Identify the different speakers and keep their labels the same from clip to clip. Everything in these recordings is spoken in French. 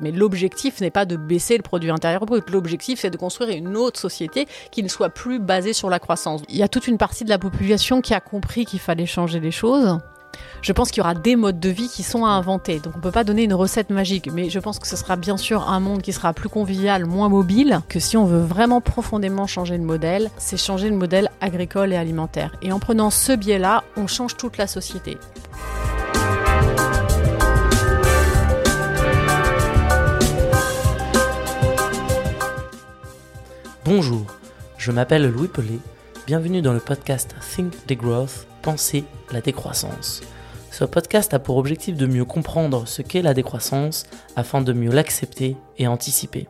Speaker 1: Mais l'objectif n'est pas de baisser le produit intérieur brut. L'objectif, c'est de construire une autre société qui ne soit plus basée sur la croissance. Il y a toute une partie de la population qui a compris qu'il fallait changer les choses. Je pense qu'il y aura des modes de vie qui sont à inventer. Donc on ne peut pas donner une recette magique, mais je pense que ce sera bien sûr un monde qui sera plus convivial, moins mobile, que si on veut vraiment profondément changer le modèle, c'est changer le modèle agricole et alimentaire. Et en prenant ce biais-là, on change toute la société.
Speaker 2: Bonjour, je m'appelle Louis Pellet. Bienvenue dans le podcast Think the Growth, Penser la décroissance. Ce podcast a pour objectif de mieux comprendre ce qu'est la décroissance afin de mieux l'accepter et anticiper.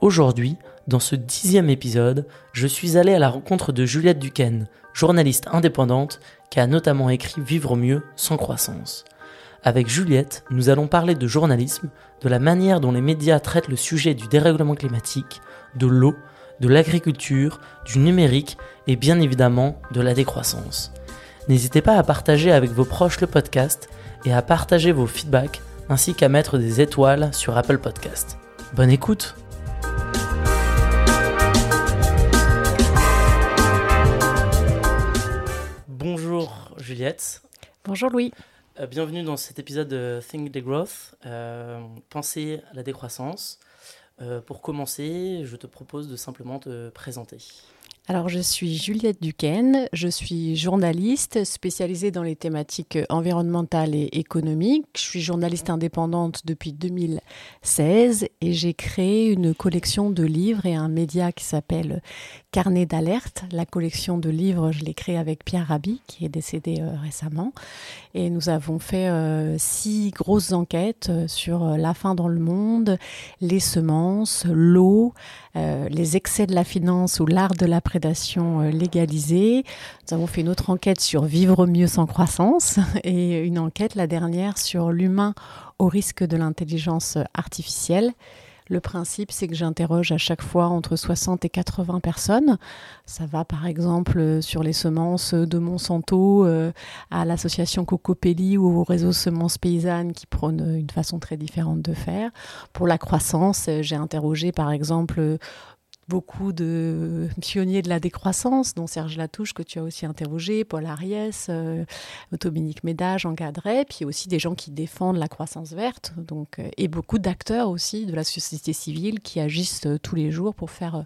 Speaker 2: Aujourd'hui, dans ce dixième épisode, je suis allé à la rencontre de Juliette Duquesne, journaliste indépendante qui a notamment écrit Vivre mieux sans croissance. Avec Juliette, nous allons parler de journalisme, de la manière dont les médias traitent le sujet du dérèglement climatique, de l'eau, de l'agriculture, du numérique et bien évidemment de la décroissance. N'hésitez pas à partager avec vos proches le podcast et à partager vos feedbacks ainsi qu'à mettre des étoiles sur Apple Podcast. Bonne écoute Bonjour Juliette.
Speaker 1: Bonjour Louis.
Speaker 2: Euh, bienvenue dans cet épisode de Think the Growth, euh, Penser à la décroissance. Euh, pour commencer, je te propose de simplement te présenter.
Speaker 1: Alors, je suis Juliette Duquesne, je suis journaliste spécialisée dans les thématiques environnementales et économiques. Je suis journaliste indépendante depuis 2016 et j'ai créé une collection de livres et un média qui s'appelle Carnet d'alerte. La collection de livres, je l'ai créée avec Pierre Rabhi, qui est décédé euh, récemment. Et nous avons fait euh, six grosses enquêtes euh, sur la faim dans le monde, les semences, l'eau, les excès de la finance ou l'art de la prédation légalisée. Nous avons fait une autre enquête sur vivre mieux sans croissance et une enquête, la dernière, sur l'humain au risque de l'intelligence artificielle. Le principe, c'est que j'interroge à chaque fois entre 60 et 80 personnes. Ça va par exemple sur les semences de Monsanto euh, à l'association Cocopelli ou au réseau Semences Paysannes qui prône une façon très différente de faire. Pour la croissance, j'ai interrogé par exemple beaucoup de pionniers de la décroissance, dont Serge Latouche, que tu as aussi interrogé, Paul Ariès, euh, Dominique Médage, encadré, puis aussi des gens qui défendent la croissance verte, donc, euh, et beaucoup d'acteurs aussi de la société civile qui agissent euh, tous les jours pour faire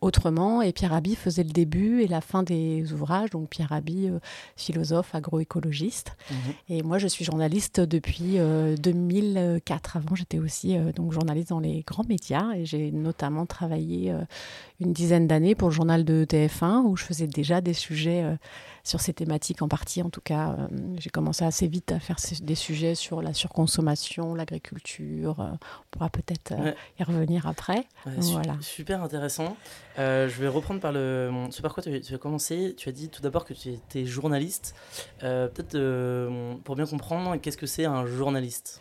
Speaker 1: autrement. Et Pierre Rabhi faisait le début et la fin des ouvrages, donc Pierre Rabhi, philosophe, agroécologiste. Mhm. Et moi, je suis journaliste depuis 2004. Avant, j'étais aussi donc journaliste dans les grands médias et j'ai notamment travaillé une dizaine d'années pour le journal de TF1 où je faisais déjà des sujets euh, sur ces thématiques en partie. En tout cas, euh, j'ai commencé assez vite à faire des sujets sur la surconsommation, l'agriculture. Euh, on pourra peut-être y revenir après.
Speaker 2: voilà. Super intéressant. je vais reprendre par le. Ce par quoi tu, tu, as commencé. Tu as dit tout d'abord que tu étais journaliste. peut-être pour bien comprendre, qu'est-ce que c'est un journaliste?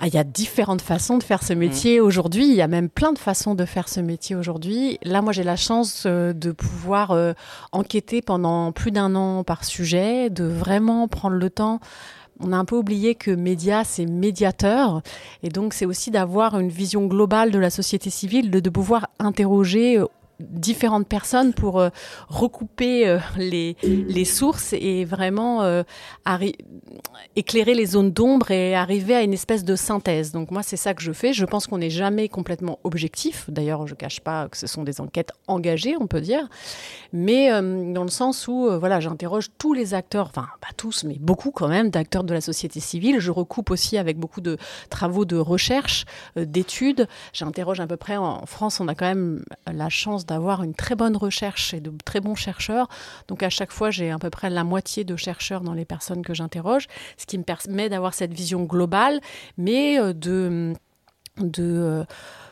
Speaker 1: Ah, il y a différentes façons de faire ce métier aujourd'hui. Il y a même plein de façons de faire ce métier aujourd'hui. Là, moi, j'ai la chance euh, de pouvoir euh, enquêter pendant plus d'un an par sujet, de vraiment prendre le temps on a un peu oublié que média, c'est médiateur. Et donc, c'est aussi d'avoir une vision globale de la société civile, de, de pouvoir interroger euh, différentes personnes pour euh, recouper euh, les, les sources et vraiment euh, éclairer les zones d'ombre et arriver à une espèce de synthèse. Donc moi, c'est ça que je fais. Je pense qu'on n'est jamais complètement objectif. D'ailleurs, je ne cache pas que ce sont des enquêtes engagées, on peut dire, mais dans le sens où voilà, j'interroge tous les acteurs, enfin pas tous, mais beaucoup quand même d'acteurs de la société civile. Je recoupe aussi avec beaucoup de travaux de recherche, d'études. J'interroge à peu près en France, on a quand même la chance d'avoir une très bonne recherche et de très bons chercheurs. Donc à chaque fois, j'ai à peu près la moitié de chercheurs dans les personnes que j'interroge, ce qui me permet d'avoir cette vision globale, mais euh, de... de euh,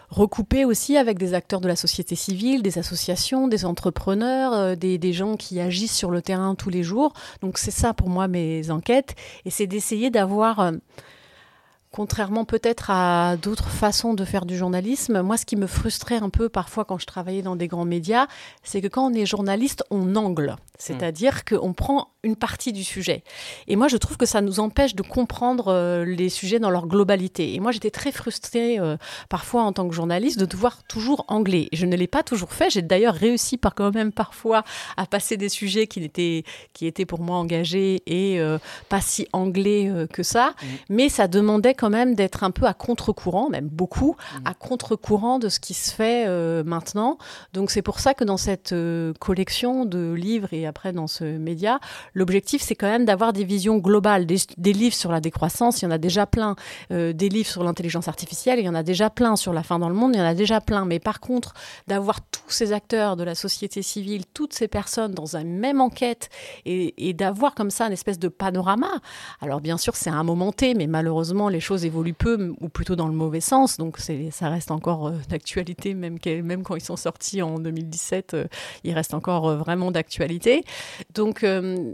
Speaker 1: recouper aussi avec des acteurs de la société civile, des associations, des entrepreneurs, euh, des, des, gens qui agissent sur le terrain tous les jours. Donc c'est ça pour moi mes enquêtes, et c'est d'essayer d'avoir Contrairement peut-être à d'autres façons de faire du journalisme, moi ce qui me frustrait un peu parfois quand je travaillais dans des grands médias, c'est que quand on est journaliste, on angle. C'est-à-dire qu'on prend une partie du sujet. Et moi, je trouve que ça nous empêche de comprendre euh, les sujets dans leur globalité. Et moi, j'étais très frustrée euh, parfois en tant que journaliste de devoir toujours anglais. je ne l'ai pas toujours fait. J'ai d'ailleurs réussi par quand même parfois à passer des sujets qui étaient, qui étaient pour moi engagés et euh, pas si anglais que ça. Mmh. Mais ça demandait quand même d'être un peu à contre-courant, même beaucoup, mmh. à contre-courant de ce qui se fait maintenant. Donc c'est pour ça que dans cette collection de livres et après dans ce média, l'objectif c'est quand même d'avoir des visions globales, des, livres sur la décroissance, il y en a déjà plein, euh, des livres sur l'intelligence artificielle, il y en a déjà plein sur la fin dans le monde, il y en a déjà plein, mais par contre d'avoir tous ces acteurs de la société civile, toutes ces personnes dans une même enquête et, d'avoir comme ça une espèce de panorama, alors bien sûr c'est un moment T, mais malheureusement les choses évoluent peu ou plutôt dans le mauvais sens, donc ça reste encore euh, d'actualité même, quand ils sont sortis en 2017, euh, il reste encore vraiment d'actualité. Donc euh,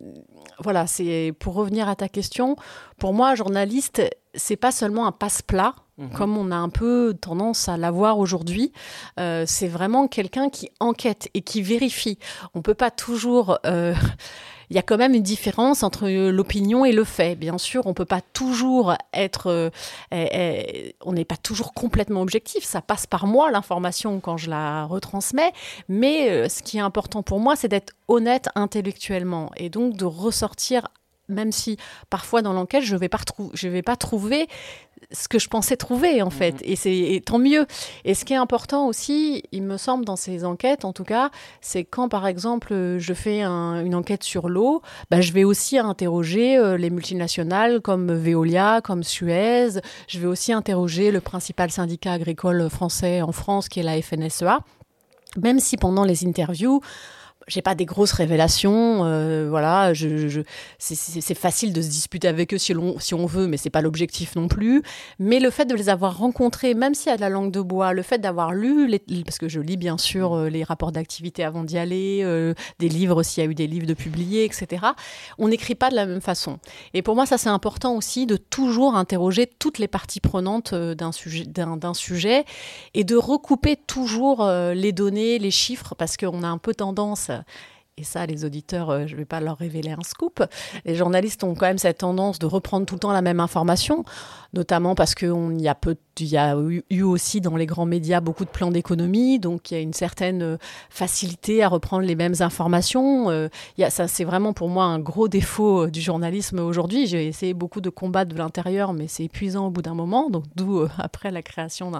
Speaker 1: voilà, c'est pour revenir à ta question. Pour moi, journaliste, c'est pas seulement un passe-plat. Mhm. Comme on a un peu tendance à l'avoir aujourd'hui, euh, c'est vraiment quelqu'un qui enquête et qui vérifie. On peut pas toujours euh, il y a quand même une différence entre l'opinion et le fait. Bien sûr, on peut pas toujours être, euh, eh, eh, on n'est pas toujours complètement objectif. Ça passe par moi l'information quand je la retransmets, mais euh, ce qui est important pour moi, c'est d'être honnête intellectuellement et donc de ressortir même si parfois dans l'enquête, je vais, vais pas trouver ce que je pensais trouver en fait. Mhm. Et c'est tant mieux. Et ce qui est important aussi, il me semble, dans ces enquêtes, en tout cas, c'est quand par exemple je fais une enquête sur l'eau, bah, je vais aussi interroger euh, les multinationales comme Veolia, comme Suez. Je vais aussi interroger le principal syndicat agricole français en France, qui est la FNSEA. Même si pendant les interviews, j'ai pas des grosses révélations, euh, voilà, je, c'est facile de se disputer avec eux si, on, si on veut, mais c'est pas l'objectif non plus. Mais le fait de les avoir rencontrés, même s'il y a de la langue de bois, le fait d'avoir lu, les, parce que je lis bien sûr euh, les rapports d'activité avant d'y aller, euh, des livres s'il y a eu des livres de publiés, etc. On n'écrit pas de la même façon. Et pour moi, ça c'est important aussi de toujours interroger toutes les parties prenantes d'un sujet, d'un sujet et de recouper toujours les données, les chiffres, parce qu'on a un peu tendance et ça, les auditeurs, euh, je ne vais pas leur révéler un scoop. Les journalistes ont quand même cette tendance de reprendre tout le temps la même information, notamment parce qu'il y, a y a eu aussi dans les grands médias beaucoup de plans d'économie, donc il y a une certaine euh, facilité à reprendre les mêmes informations. Euh, c'est vraiment pour moi un gros défaut du journalisme aujourd'hui. J'ai essayé beaucoup de combattre de l'intérieur, mais c'est épuisant au bout d'un moment, donc d'où après la création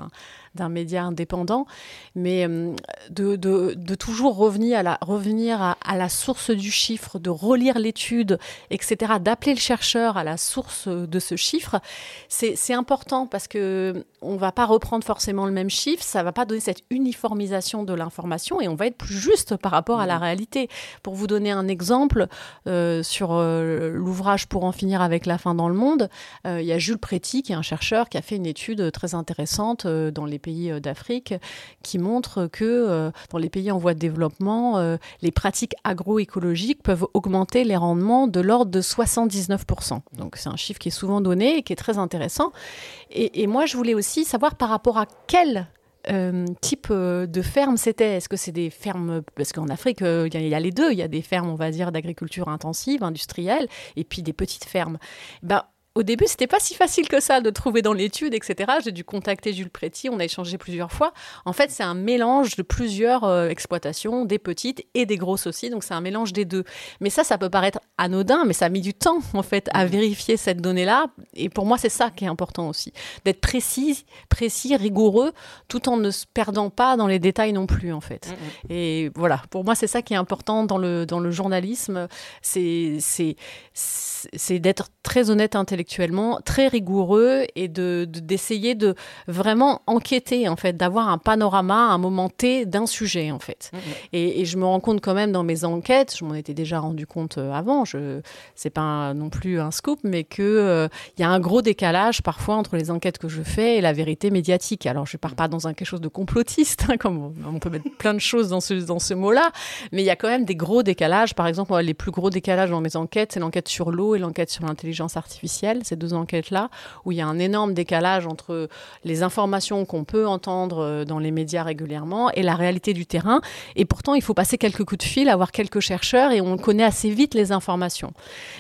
Speaker 1: d'un média indépendant, mais euh, de, toujours revenir à, la source du chiffre, de relire l'étude, etc., d'appeler le chercheur à la source de ce chiffre, c'est important parce que on va pas reprendre forcément le même chiffre, ça va pas donner cette uniformisation de l'information et on va être plus juste par rapport à la réalité. Pour vous donner un exemple, euh, sur euh, l'ouvrage Pour en finir avec la faim dans le monde, il y a Jules Préti, qui est un chercheur, qui a fait une étude très intéressante dans les pays euh, d'Afrique qui montrent que euh, dans les pays en voie de développement, euh, les pratiques agroécologiques peuvent augmenter les rendements de l'ordre de 79%. Donc c'est un chiffre qui est souvent donné et qui est très intéressant. Et, moi, je voulais aussi savoir par rapport à quel type de ferme c'était Est-ce que c'est des fermes Parce qu'en Afrique, il y, a les deux. Il y a des fermes, on va dire, d'agriculture intensive, industrielle, et puis des petites fermes. Ben, au début, c'était pas si facile que ça de trouver dans l'étude, etc. J'ai dû contacter Jules Préti, on a échangé plusieurs fois. En fait, c'est un mélange de plusieurs euh, exploitations, des petites et des grosses aussi, donc c'est un mélange des deux. Mais ça, ça peut paraître anodin, mais ça a mis du temps, en fait, à vérifier cette donnée-là. Et pour moi, c'est ça qui est important aussi, d'être précis, précis, rigoureux, tout en ne se perdant pas dans les détails non plus, en fait. Mm, mm. Et voilà, pour moi, c'est ça qui est important dans le, dans le journalisme, c'est d'être très honnête intellectuellement intellectuellement, très rigoureux et de d'essayer de, vraiment enquêter en fait, d'avoir un panorama, un moment T d'un sujet en fait. Mm, mm. Et, je me rends compte quand même dans mes enquêtes, je m'en étais déjà rendu compte euh, avant, je c'est pas non plus un scoop, mais que euh, il y a un gros décalage parfois entre les enquêtes que je fais et la vérité médiatique. Alors je pars pas dans un quelque chose de complotiste, hein, comme on peut mettre plein de choses dans ce dans ce mot-là, mais il y a quand même des gros décalages. Par exemple, les plus gros décalages dans mes enquêtes, c'est l'enquête sur l'eau et l'enquête sur l'intelligence artificielle ces deux enquêtes-là, où il y a un énorme décalage entre les informations qu'on peut entendre euh, dans les médias régulièrement et la réalité du terrain. Et pourtant, il faut passer quelques coups de fil, avoir quelques chercheurs, et on connaît assez vite les informations.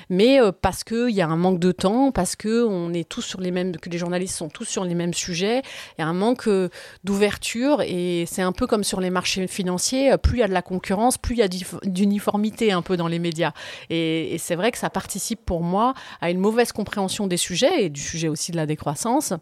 Speaker 1: Mais euh, parce qu'il y a un manque de temps, parce que on est tous sur les mêmes, que les journalistes sont tous sur les mêmes sujets, il y a un manque euh, d'ouverture, et c'est un peu comme sur les marchés financiers, plus il y a de la concurrence, plus il y a d'uniformité un peu dans les médias. Et c'est vrai que ça participe pour moi à une mauvaise compréhension des sujets et du sujet aussi de la décroissance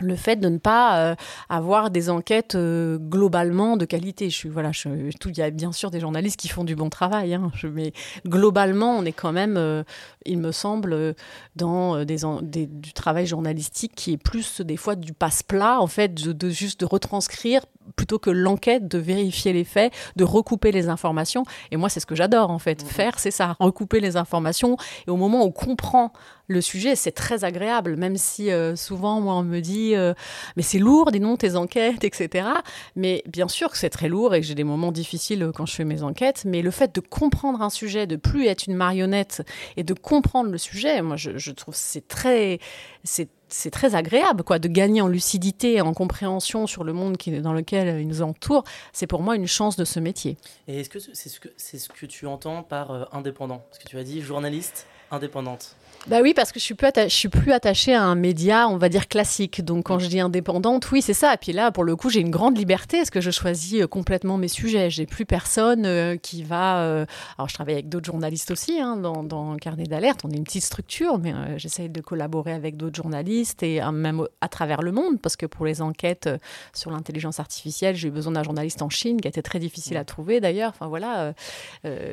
Speaker 1: le fait de ne pas euh, avoir des enquêtes euh, globalement de qualité. Je suis voilà, je, tout, il y a bien sûr des journalistes qui font du bon travail, hein, je, mais globalement, on est quand même, euh, il me semble, dans des, des, du travail journalistique qui est plus des fois du passe-plat, en fait, de, de, juste de retranscrire plutôt que l'enquête, de vérifier les faits, de recouper les informations. Et moi, c'est ce que j'adore en fait. Mmh. Faire, c'est ça, recouper les informations. Et au moment où on comprend le sujet, c'est très agréable, même si euh, souvent, moi, on me dit, euh, mais c'est lourd, dis non, tes enquêtes, etc. Mais bien sûr que c'est très lourd et que j'ai des moments difficiles euh, quand je fais mes enquêtes, mais le fait de comprendre un sujet, de plus être une marionnette et de comprendre le sujet, moi, je, je trouve c'est très, c'est c'est très agréable quoi de gagner en lucidité et en compréhension sur le monde qui, dans lequel il nous entoure. C'est pour moi une chance de ce métier.
Speaker 2: Et est-ce que c'est ce que c'est ce que tu entends par euh, indépendant? Parce que tu as dit journaliste indépendante.
Speaker 1: Bah oui, parce que je suis plus, suis plus attachée à un média, on va dire classique. Donc quand je dis indépendante, oui, c'est ça. Et puis là, pour le coup, j'ai une grande liberté parce que je choisis euh, complètement mes sujets. J'ai plus personne euh, qui va. Euh... Alors je travaille avec d'autres journalistes aussi hein, dans, Carnet d'alerte. On est une petite structure, mais euh, j'essaye de collaborer avec d'autres journalistes et même à travers le monde parce que pour les enquêtes sur l'intelligence artificielle, j'ai eu besoin d'un journaliste en Chine qui a été très difficile à trouver d'ailleurs. Enfin voilà,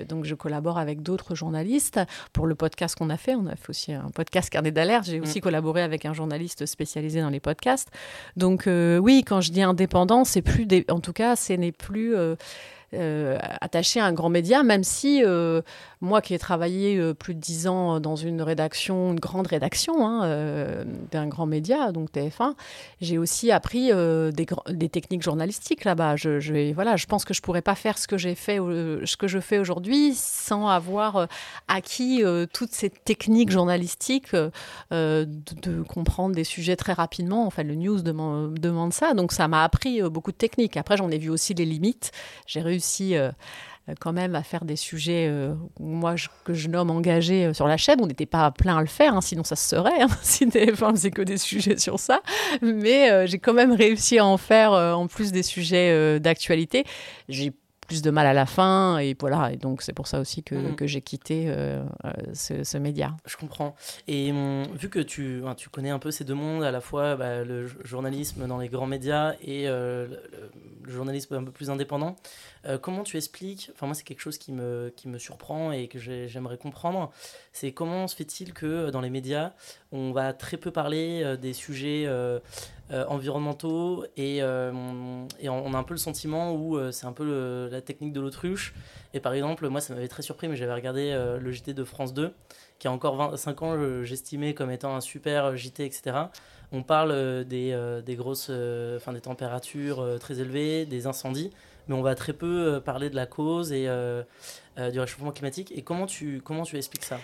Speaker 1: donc je collabore avec d'autres journalistes pour le podcast qu'on a fait. On a fait aussi un podcast Carnet d'alerte. J'ai aussi mm. collaboré avec un journaliste spécialisé dans les podcasts. Donc euh, oui, quand je dis indépendant, c'est plus, des... en tout cas, ce n'est plus euh, euh, attaché à un grand média, même si moi qui ai travaillé euh, plus de dix ans dans une rédaction, une grande rédaction hein, euh, d'un grand média, donc TF1, j'ai aussi appris euh, des, techniques journalistiques là-bas. Je, voilà, je pense que je pourrais pas faire ce que j'ai fait, ce que je fais aujourd'hui, sans avoir acquis toutes ces techniques journalistiques de, comprendre des sujets très rapidement. Enfin, le news demande, ça, donc ça m'a appris beaucoup de techniques. Après, j'en ai vu aussi les limites. J'ai réussi euh, quand même à faire des sujets, euh, moi, que je nomme engagés euh, sur la chaîne. On n'était pas plein à le faire, hein, sinon ça se serait, hein, si TF1 faisait que des sujets sur ça. Mais euh, j'ai quand même réussi à en faire, euh, en plus des sujets euh, d'actualité. J'ai plus de mal à la fin et voilà et donc c'est pour ça aussi que, mmh. que j'ai quitté euh, ce, ce, média.
Speaker 2: Je comprends et hum, vu que tu, tu connais un peu ces deux mondes à la fois bah, le journalisme dans les grands médias et euh, le, le, journalisme un peu plus indépendant euh, comment tu expliques enfin moi c'est quelque chose qui me, qui me surprend et que j'aimerais comprendre c'est comment se fait-il que dans les médias on va très peu parler des sujets euh, environnementaux et, euh, et on, a un peu le sentiment où euh, c'est un peu la technique de l'autruche. Et par exemple, moi ça m'avait très surpris, mais j'avais regardé euh, le JT de France 2, qui a encore 25 ans, j'estimais comme étant un super JT, etc. On parle euh, des, euh, des grosses, enfin des températures très élevées, des incendies, mais on va très peu parler de la cause et du réchauffement climatique. Et comment tu, comment tu expliques ça?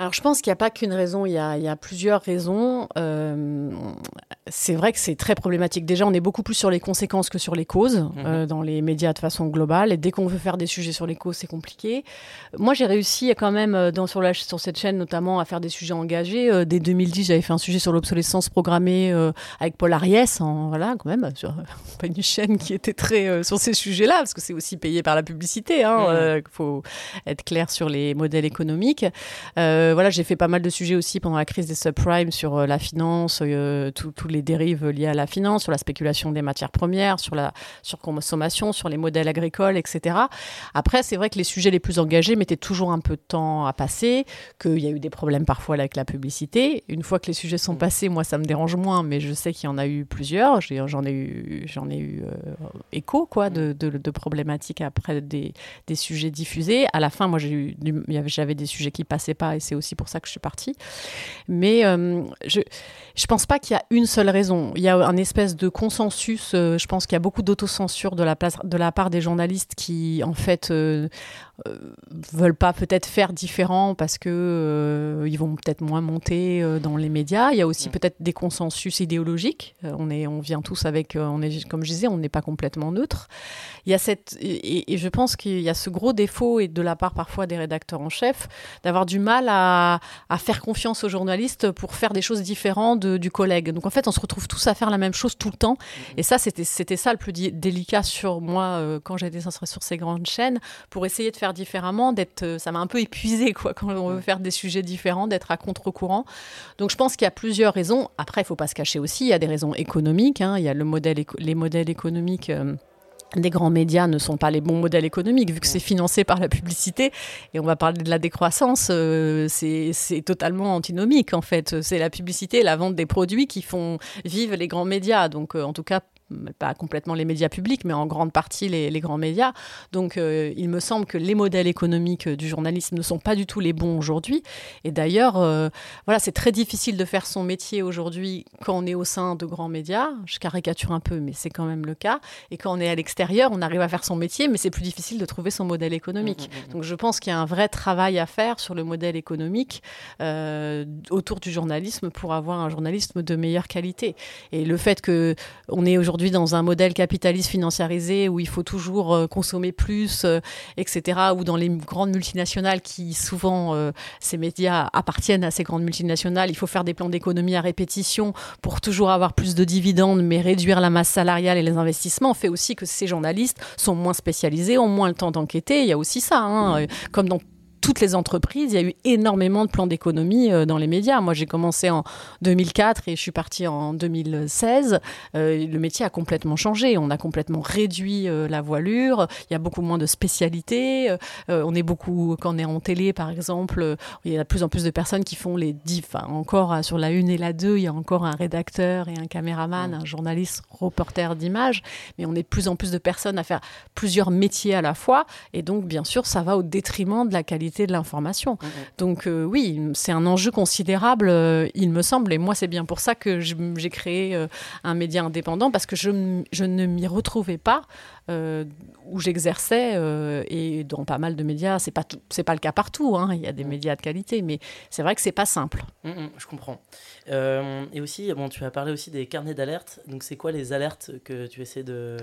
Speaker 1: Alors je pense qu'il n'y a pas qu'une raison, il y a, plusieurs raisons. Euh, c'est vrai que c'est très problématique. Déjà, on est beaucoup plus sur les conséquences que sur les causes mmh. euh, dans les médias de façon globale. Et dès qu'on veut faire des sujets sur les causes, c'est compliqué. Moi, j'ai réussi quand même euh, dans, sur, la, sur cette chaîne notamment à faire des sujets engagés. Euh, dès 2010, j'avais fait un sujet sur l'obsolescence programmée euh, avec Paul Ariès. En, voilà, quand même, sur pas une chaîne qui était très sur ces sujets-là, parce que c'est aussi payé par la publicité. Il hein, mmh. faut être clair sur les modèles économiques. Voilà, j'ai fait pas mal de sujets aussi pendant la crise des subprimes sur la finance, euh, les dérives liées à la finance, sur la spéculation des matières premières, sur la surconsommation, sur les modèles agricoles, etc. Après, c'est vrai que les sujets les plus engagés mettaient toujours un peu de temps à passer, qu'il y a eu des problèmes parfois avec la publicité. Une fois que les sujets sont mm. passés, moi, ça me dérange moins, mais je sais qu'il y en a eu plusieurs. J'en ai eu, j'en ai eu euh, écho, quoi, de, de, de, problématiques après des, des sujets diffusés. À la fin, moi, j'ai eu, j'avais des sujets qui passaient pas, et c'est aussi pour ça que je suis partie. Mais euh, je je pense pas qu'il y a une seule raison. Il y a un espèce de consensus. Euh, je pense qu'il y a beaucoup d'autocensure de la part des journalistes qui, en fait, euh, veulent pas peut-être faire différent parce que euh, ils vont peut-être moins monter euh, dans les médias. Il y a aussi peut-être des consensus idéologiques. on est, on vient tous avec, on est, comme je disais, on n'est pas complètement neutre. Il y a cette, et, je pense qu'il y a ce gros défaut et de la part parfois des rédacteurs en chef d'avoir du mal à, à, faire confiance aux journalistes pour faire des choses différentes du collègue. Donc en fait, on se retrouve tous à faire la même chose tout le temps. Et ça, c'était, c'était ça le plus délicat sur moi quand j'étais sur ces grandes chaînes pour essayer de faire différemment, d'être, euh, ça m'a un peu épuisé quoi, quand on veut faire des sujets différents, d'être à contre-courant. Donc je pense qu'il y a plusieurs raisons. Après, il faut pas se cacher aussi, il y a des raisons économiques. Hein. Il y a le modèle, les modèles économiques. Euh, des grands médias ne sont pas les bons modèles économiques, vu que c'est financé par la publicité. Et on va parler de la décroissance, euh, c'est totalement antinomique, en fait. C'est la publicité, la vente des produits qui font vivre les grands médias. Donc, en tout cas, pas complètement les médias publics, mais en grande partie les, grands médias. Donc euh, il me semble que les modèles économiques du journalisme ne sont pas du tout les bons aujourd'hui. Et d'ailleurs, euh, voilà, c'est très difficile de faire son métier aujourd'hui quand on est au sein de grands médias. Je caricature un peu, mais c'est quand même le cas. Et quand on est à l'extérieur, on arrive à faire son métier, mais c'est plus difficile de trouver son modèle économique. Mmh, mmh, mmh. Donc je pense qu'il y a un vrai travail à faire sur le modèle économique euh, autour du journalisme pour avoir un journalisme de meilleure qualité. Et le fait que on est aujourd'hui dans un modèle capitaliste financiarisé où il faut toujours euh, consommer plus, euh, etc., ou dans les grandes multinationales qui souvent, euh, ces médias appartiennent à ces grandes multinationales, il faut faire des plans d'économie à répétition pour toujours avoir plus de dividendes, mais réduire la masse salariale et les investissements fait aussi que ces journalistes sont moins spécialisés, ont moins le temps d'enquêter. Il y a aussi ça, hein, comme dans toutes les entreprises, il y a eu énormément de plans d'économie euh, dans les médias. Moi, j'ai commencé en 2004 et je suis partie en 2016. Euh, le métier a complètement changé. On a complètement réduit euh, la voilure. Il y a beaucoup moins de spécialités. on est beaucoup, quand on est en télé, par exemple, il y a de plus en plus de personnes qui font les dix. Enfin, encore sur la une et la deux, il y a encore un rédacteur et un caméraman, un journaliste, reporter d'image. Mais on est de plus en plus de personnes à faire plusieurs métiers à la fois. Et donc, bien sûr, ça va au détriment de la qualité de l'information. Mm, mm. Donc euh, oui, c'est un enjeu considérable, euh, il me semble, et moi c'est bien pour ça que j'ai créé euh, un média indépendant, parce que je, ne m'y retrouvais pas où j'exerçais, et dans pas mal de médias, c'est pas, c'est pas le cas partout, hein. il y a des mm. médias de qualité, mais c'est vrai que c'est pas simple.
Speaker 2: je comprends. et aussi, bon, tu as parlé aussi des carnets d'alerte, donc c'est quoi les alertes que tu essaies de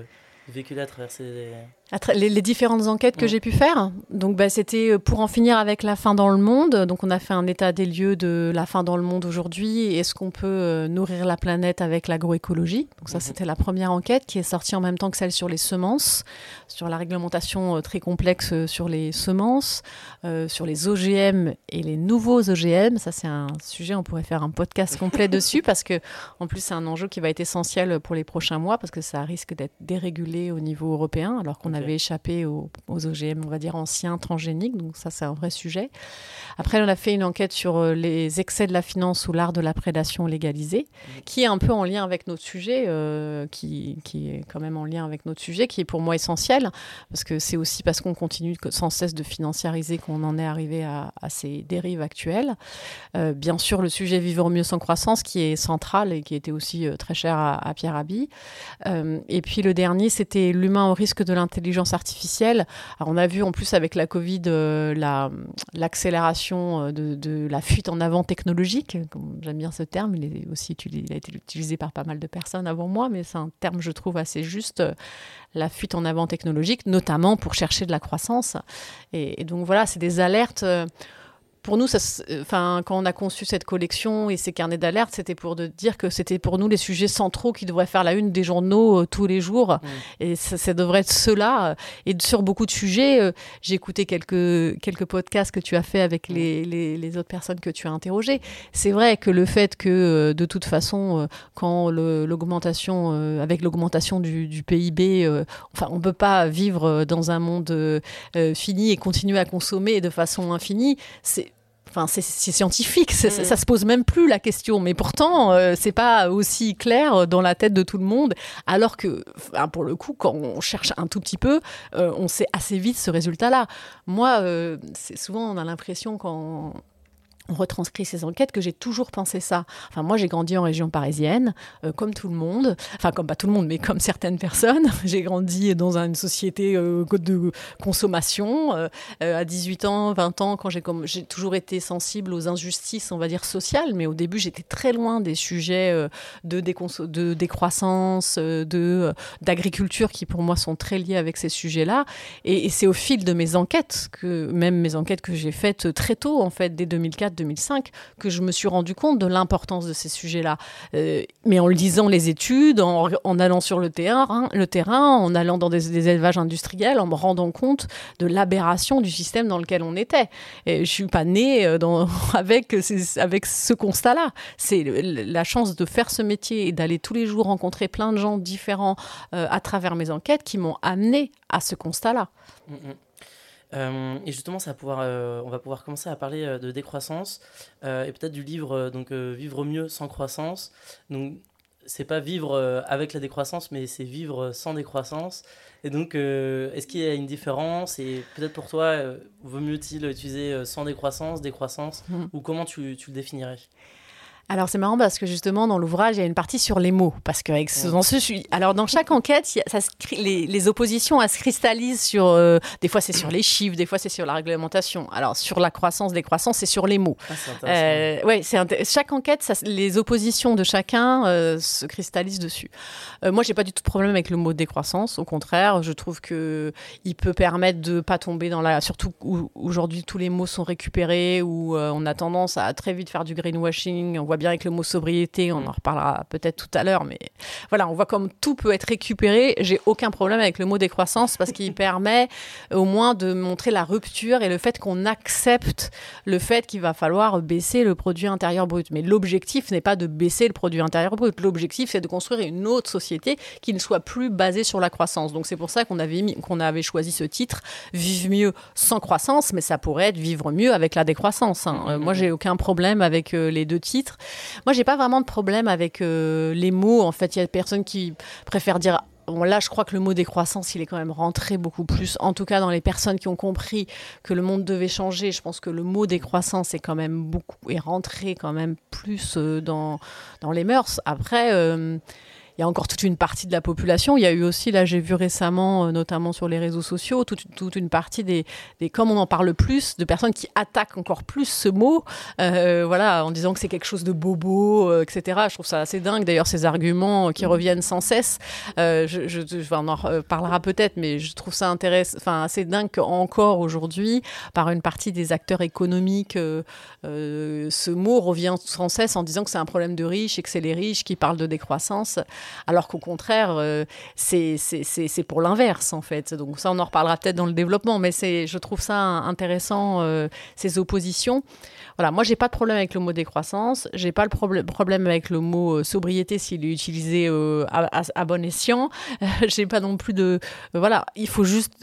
Speaker 2: véhiculer à travers ces
Speaker 1: les, différentes enquêtes que j'ai pu faire. Donc, bah, c'était euh, pour en finir avec la faim dans le monde. Donc, on a fait un état des lieux de la faim dans le monde aujourd'hui. Est-ce qu'on peut euh, nourrir la planète avec l'agroécologie? Donc, ça, mhm. c'était la première enquête qui est sortie en même temps que celle sur les semences, sur la réglementation euh, très complexe sur les semences, sur les OGM et les nouveaux OGM. Ça, c'est un sujet, on pourrait faire un podcast complet dessus parce que, en plus, c'est un enjeu qui va être essentiel pour les prochains mois parce que ça risque d'être dérégulé au niveau européen alors qu'on a avait échappé aux, OGM, on va dire anciens, transgéniques. Donc ça, c'est un vrai sujet. Après, on a fait une enquête sur euh, les excès de la finance ou l'art de la prédation légalisée, qui est un peu en lien avec notre sujet, euh, qui, qui, est quand même en lien avec notre sujet, qui est pour moi essentiel, parce que c'est aussi parce qu'on continue sans cesse de financiariser qu'on en est arrivé à, ces dérives actuelles. Euh, bien sûr, le sujet Vivre mieux sans croissance, qui est central et qui était aussi très cher à, à Pierre Rabhi. et puis le dernier, c'était l'humain au risque de l'intelligence artificielle. on a vu en plus avec la Covid euh, l'accélération euh, de, la fuite en avant technologique. J'aime bien ce terme, il, est aussi il a été utilisé par pas mal de personnes avant moi, mais c'est un terme, je trouve, assez juste. Euh, la fuite en avant technologique, notamment pour chercher de la croissance. Et, et donc voilà, c'est des alertes pour nous, ça, enfin, quand on a conçu cette collection et ces carnets d'alerte, c'était pour de dire que c'était pour nous les sujets centraux qui devraient faire la une des journaux euh, tous les jours. Mmh. Et ça, devrait être cela. Et sur beaucoup de sujets, euh, j'ai écouté quelques, quelques podcasts que tu as fait avec mmh. les, les, autres personnes que tu as interrogées. C'est vrai que le fait que, euh, de toute façon, quand l'augmentation, avec l'augmentation du, du, PIB, enfin, on peut pas vivre dans un monde fini et continuer à consommer de façon infinie. C'est Enfin, c'est scientifique, ça, mm. ça, se pose même plus la question. Mais pourtant, euh, c'est pas aussi clair dans la tête de tout le monde. Alors que, pour le coup, quand on cherche un tout petit peu, euh, on sait assez vite ce résultat-là. Moi, euh, c'est souvent on a l'impression quand retranscrit ces enquêtes que j'ai toujours pensé ça. Enfin, moi, j'ai grandi en région parisienne, euh, comme tout le monde. Enfin, comme pas tout le monde, mais comme certaines personnes. j'ai grandi dans une société euh, de consommation. Euh, à 18 ans, 20 ans, quand j'ai j'ai toujours été sensible aux injustices, on va dire sociales. Mais au début, j'étais très loin des sujets de, de décroissance, de d'agriculture, qui pour moi sont très liés avec ces sujets-là. Et, et c'est au fil de mes enquêtes que, même mes enquêtes que j'ai faites très tôt, en fait, dès 2004 2005 que je me suis rendu compte de l'importance de ces sujets-là. Euh, mais en lisant les études, en, allant sur le terrain, le terrain, en allant dans des, élevages industriels, en me rendant compte de l'aberration du système dans lequel on était. Et je suis pas née euh, avec, avec ce constat-là. C'est la chance de faire ce métier et d'aller tous les jours rencontrer plein de gens différents euh, à travers mes enquêtes qui m'ont amené à ce constat-là. Mmh, mmh.
Speaker 2: Euh, et justement, ça va pouvoir, euh, on va pouvoir commencer à parler euh, de décroissance et peut-être du livre donc Vivre mieux sans croissance. Donc, c'est pas vivre avec la décroissance, mais c'est vivre sans décroissance. Et donc, est-ce qu'il y a une différence? Et peut-être pour toi, vaut mieux-il utiliser sans décroissance, décroissance, mmh. ou comment tu, tu le définirais?
Speaker 1: Alors c'est marrant parce que justement dans l'ouvrage il y a une partie sur les mots parce que avec ce, dans ce alors dans chaque enquête ça les, les, oppositions elles se cristallisent sur euh, des fois c'est sur les chiffres des fois c'est sur la réglementation. Alors sur la croissance des croissances c'est sur les mots. Ah, euh, ouais c'est chaque enquête ça, les oppositions de chacun euh, se cristallisent dessus. Euh, moi j'ai pas du tout de problème avec le mot décroissance. Au contraire je trouve que il peut permettre de pas tomber dans la surtout aujourd'hui tous les mots sont récupérés où on a tendance à très vite faire du greenwashing on voit bien avec le mot sobriété, on en reparlera peut-être tout à l'heure, mais voilà, on voit comme tout peut être récupéré. J'ai aucun problème avec le mot décroissance parce qu'il permet au moins de montrer la rupture et le fait qu'on accepte le fait qu'il va falloir baisser le produit intérieur brut. Mais l'objectif n'est pas de baisser le produit intérieur brut. L'objectif, c'est de construire une autre société qui ne soit plus basée sur la croissance. Donc c'est pour ça qu'on avait, qu'on avait choisi ce titre, Vive mieux sans croissance, mais ça pourrait être Vivre mieux avec la décroissance. Hein. Euh, moi, j'ai aucun problème avec euh, les deux titres. Moi, j'ai pas vraiment de problème avec euh, les mots. En fait, il y a des personnes qui préfèrent dire Bon, là, je crois que le mot décroissance, il est quand même rentré beaucoup plus. En tout cas, dans les personnes qui ont compris que le monde devait changer, je pense que le mot décroissance est quand même beaucoup est rentré quand même plus euh, dans dans les mœurs. Après. Euh, il y a encore toute une partie de la population. Il y a eu aussi, là, j'ai vu récemment, euh, notamment sur les réseaux sociaux, toute, toute, une partie des, des, comme on en parle plus, de personnes qui attaquent encore plus ce mot, euh, voilà, en disant que c'est quelque chose de bobo, euh, etc. Je trouve ça assez dingue, d'ailleurs, ces arguments qui reviennent sans cesse. je, je, je, on en reparlera peut-être, mais je trouve ça intéressant, enfin, assez dingue qu'encore aujourd'hui, par une partie des acteurs économiques, ce mot revient sans cesse en disant que c'est un problème de riches et que c'est les riches qui parlent de décroissance alors qu'au contraire, euh, c'est pour l'inverse, en fait. Donc ça, on en reparlera peut-être dans le développement, mais je trouve ça intéressant, euh, ces oppositions. Voilà, moi, j'ai pas de problème avec le mot décroissance, j'ai pas le problème avec le mot euh, sobriété s'il est utilisé à, bon escient. j'ai pas non plus de... voilà, il faut juste...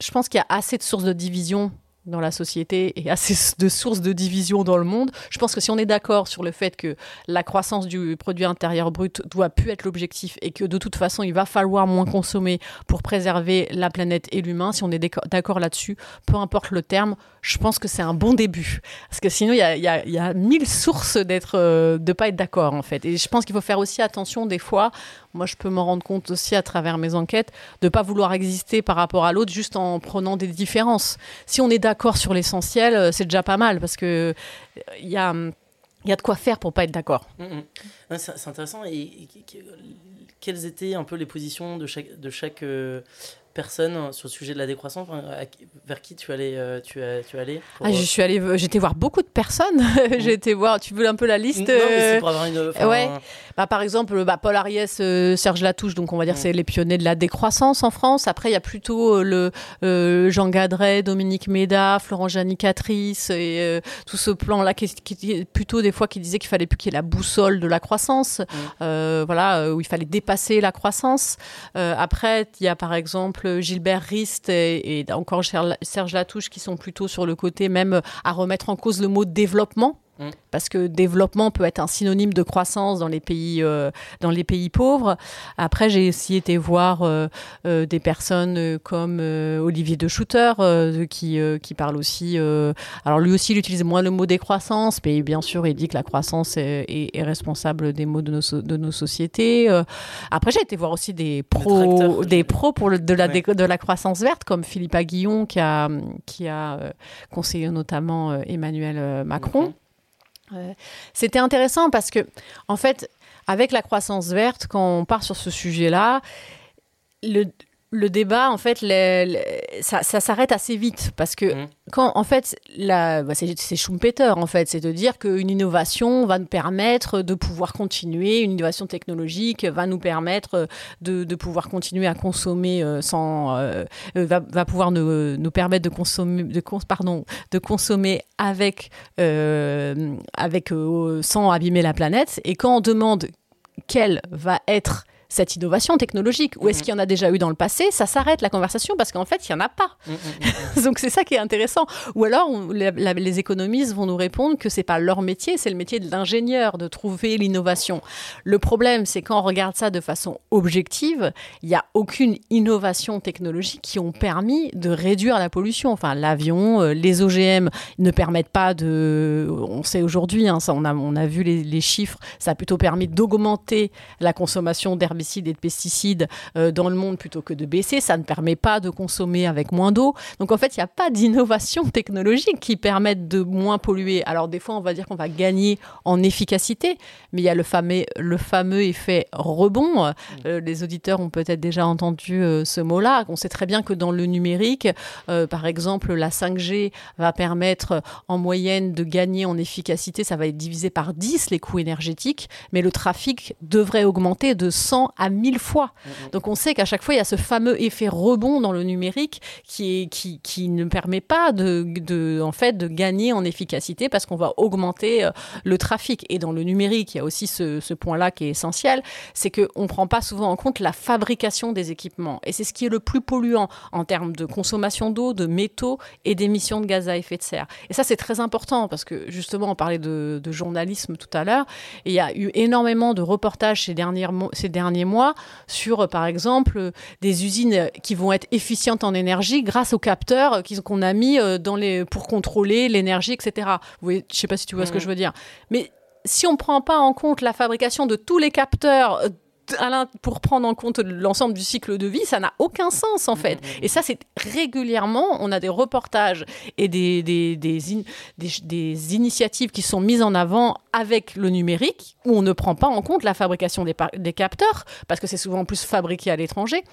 Speaker 1: Je pense qu'il y a assez de sources de division dans la société et assez de sources de division dans le monde. Je pense que si on est d'accord sur le fait que la croissance du produit intérieur brut doit plus être l'objectif et que de toute façon il va falloir moins consommer pour préserver la planète et l'humain, si on est d'accord là-dessus, peu importe le terme, je pense que c'est un bon début. Parce que sinon il y a, mille sources d'être, euh, de pas être d'accord en fait. Et je pense qu'il faut faire aussi attention des fois moi, je peux m'en rendre compte aussi à travers mes enquêtes, de ne pas vouloir exister par rapport à l'autre juste en prenant des différences. Si on est d'accord sur l'essentiel, euh, c'est déjà pas mal parce que il y a, y a de quoi faire pour pas être d'accord.
Speaker 2: Mmh, mmh. C'est intéressant. Et, quelles étaient un peu les positions de chaque, de chaque euh, personnes sur le sujet de la décroissance Vers qui tu allais euh, tu, tu allais
Speaker 1: ah, Je euh, suis allée, j'étais voir beaucoup de personnes. Mmh. j'étais voir. Tu veux un peu la liste
Speaker 2: Non, mais c'est pour avoir une.
Speaker 1: Ouais. Bah, par exemple, bah, Paul Ariès, euh, Serge Latouche, donc on va dire mmh. c'est les pionniers de la décroissance en France. Après, il y a plutôt le Jean Gadret, Dominique Méda, Florent Janicatrice et tout ce plan-là qui, qui, plutôt des fois qui disait qu'il fallait plus qu'il y ait la boussole de la croissance. Mmh. voilà, où il fallait dépasser la croissance. après, il y a par exemple Gilbert Rist et, encore Serge Latouche qui sont plutôt sur le côté même à remettre en cause le mot développement Mm. Parce que développement peut être un synonyme de croissance dans les pays, euh, dans les pays pauvres. Après, j'ai aussi été voir euh, euh, des personnes comme Olivier de Schutter, qui, qui parle aussi. alors, lui aussi, il utilise moins le mot décroissance, mais bien sûr, il dit que la croissance est, est, responsable des maux de nos, de nos sociétés. après, j'ai été voir aussi des pros, des pros pour le, de, la, de la croissance verte, comme Philippe Aguillon, qui a, qui a conseillé notamment Emmanuel Macron. Mm-hmm. C'était intéressant parce que, en fait, avec la croissance verte, quand on part sur ce sujet-là, le, le débat, en fait, ça, s'arrête assez vite parce que mmh. quand, en fait, bah, c'est Schumpeter, en fait, c'est de dire qu'une innovation va nous permettre de pouvoir continuer, une innovation technologique va nous permettre de, pouvoir continuer à consommer euh, sans, euh, euh, va, pouvoir nous, nous, permettre de consommer, de, pardon, de consommer avec, avec sans abîmer la planète. Et quand on demande quelle va être cette innovation technologique Ou est-ce mhm. qu'il y en a déjà eu dans le passé Ça s'arrête la conversation parce qu'en fait, il n'y en a pas. Mhm, mhm, Donc c'est ça qui est intéressant. Ou alors, les économistes vont nous répondre que c'est pas leur métier, c'est le métier de l'ingénieur de trouver l'innovation. Le problème, c'est quand on regarde ça de façon objective, il n'y a aucune innovation technologique qui ont permis de réduire la pollution. Enfin, l'avion, euh, les OGM ne permettent pas de... On sait aujourd'hui, hein, on, a, on a vu les, les chiffres, ça a plutôt permis d'augmenter la consommation d'herbicides et de pesticides euh, dans le monde plutôt que de baisser. Ça ne permet pas de consommer avec moins d'eau. Donc en fait, il n'y a pas d'innovation technologique qui permette de moins polluer. Alors des fois, on va dire qu'on va gagner en efficacité, mais il y a le fameux, le fameux effet rebond. Euh, les auditeurs ont peut-être déjà entendu euh, ce mot-là. On sait très bien que dans le numérique, par exemple, la 5G va permettre en moyenne de gagner en efficacité. Ça va être divisé par 10 les coûts énergétiques, mais le trafic devrait augmenter de 100 à mille fois. Mm, mm. Donc on sait qu'à chaque fois, il y a ce fameux effet rebond dans le numérique qui, est, qui, qui ne permet pas de, de, en fait, de gagner en efficacité parce qu'on va augmenter euh, le trafic. Et dans le numérique, il y a aussi ce, ce point-là qui est essentiel, c'est qu'on ne prend pas souvent en compte la fabrication des équipements. Et c'est ce qui est le plus polluant en termes de consommation d'eau, de métaux et d'émissions de gaz à effet de serre. Et ça, c'est très important parce que justement, on parlait de, de journalisme tout à l'heure, il y a eu énormément de reportages ces derniers, ces derniers mois sur, euh, par exemple, euh, des usines qui vont être efficientes en énergie grâce aux capteurs qu'on a mis euh, dans les, pour contrôler l'énergie, etc. Vous voyez, je ne sais pas si tu vois ce que mmh. je veux dire. Mais si on ne prend pas en compte la fabrication de tous les capteurs pour prendre en compte l'ensemble du cycle de vie, ça n'a aucun sens en fait. Et ça, c'est régulièrement, on a des reportages et des, des, des, initiatives qui sont mises en avant avec le numérique, où on ne prend pas en compte la fabrication des, des capteurs, parce que c'est souvent plus fabriqué à l'étranger.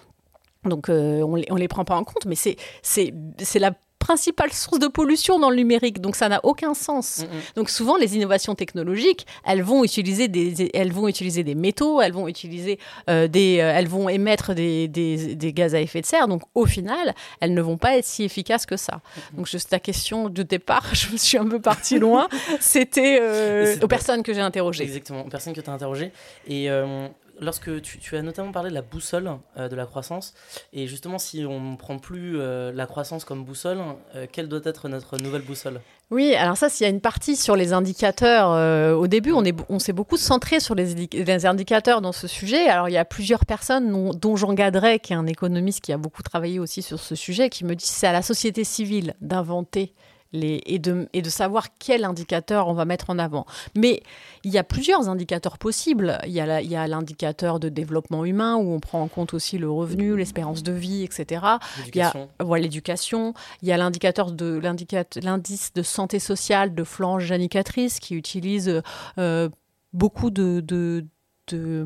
Speaker 1: Donc euh, on ne les prend pas en compte, mais c'est la principale source de pollution dans le numérique. Donc ça n'a aucun sens. Mm, mm. Donc souvent les innovations technologiques, elles vont utiliser des, elles vont utiliser des métaux, elles vont utiliser euh, des, euh, elles vont émettre des, des, des, gaz à effet de serre. Donc au final, elles ne vont pas être si efficaces que ça. Mm, Donc juste ta question de départ, je me suis un peu partie loin. C'était euh, aux personnes que j'ai interrogées.
Speaker 2: Exactement, aux personnes que tu as interrogées. Et lorsque tu, as notamment parlé de la boussole euh, de la croissance, et justement, si on ne prend plus euh, la croissance comme boussole, euh, quelle doit être notre nouvelle boussole?
Speaker 1: Oui, alors ça, s'il y a une partie sur les indicateurs, au début, on, est, on s'est beaucoup centré sur les, indicateurs dans ce sujet. Alors, il y a plusieurs personnes, dont, Jean Gadret, qui est un économiste qui a beaucoup travaillé aussi sur ce sujet, qui me dit que c'est à la société civile d'inventer et, de, et de savoir quel indicateur on va mettre en avant. Mais il y a plusieurs indicateurs possibles. Il y a l'indicateur de développement humain où on prend en compte aussi le revenu, l'espérance de vie, etc. Il y a voilà, l'éducation. Il y a l'indicateur de l'indice de santé sociale de Flange Janicatrice qui utilise euh, beaucoup de de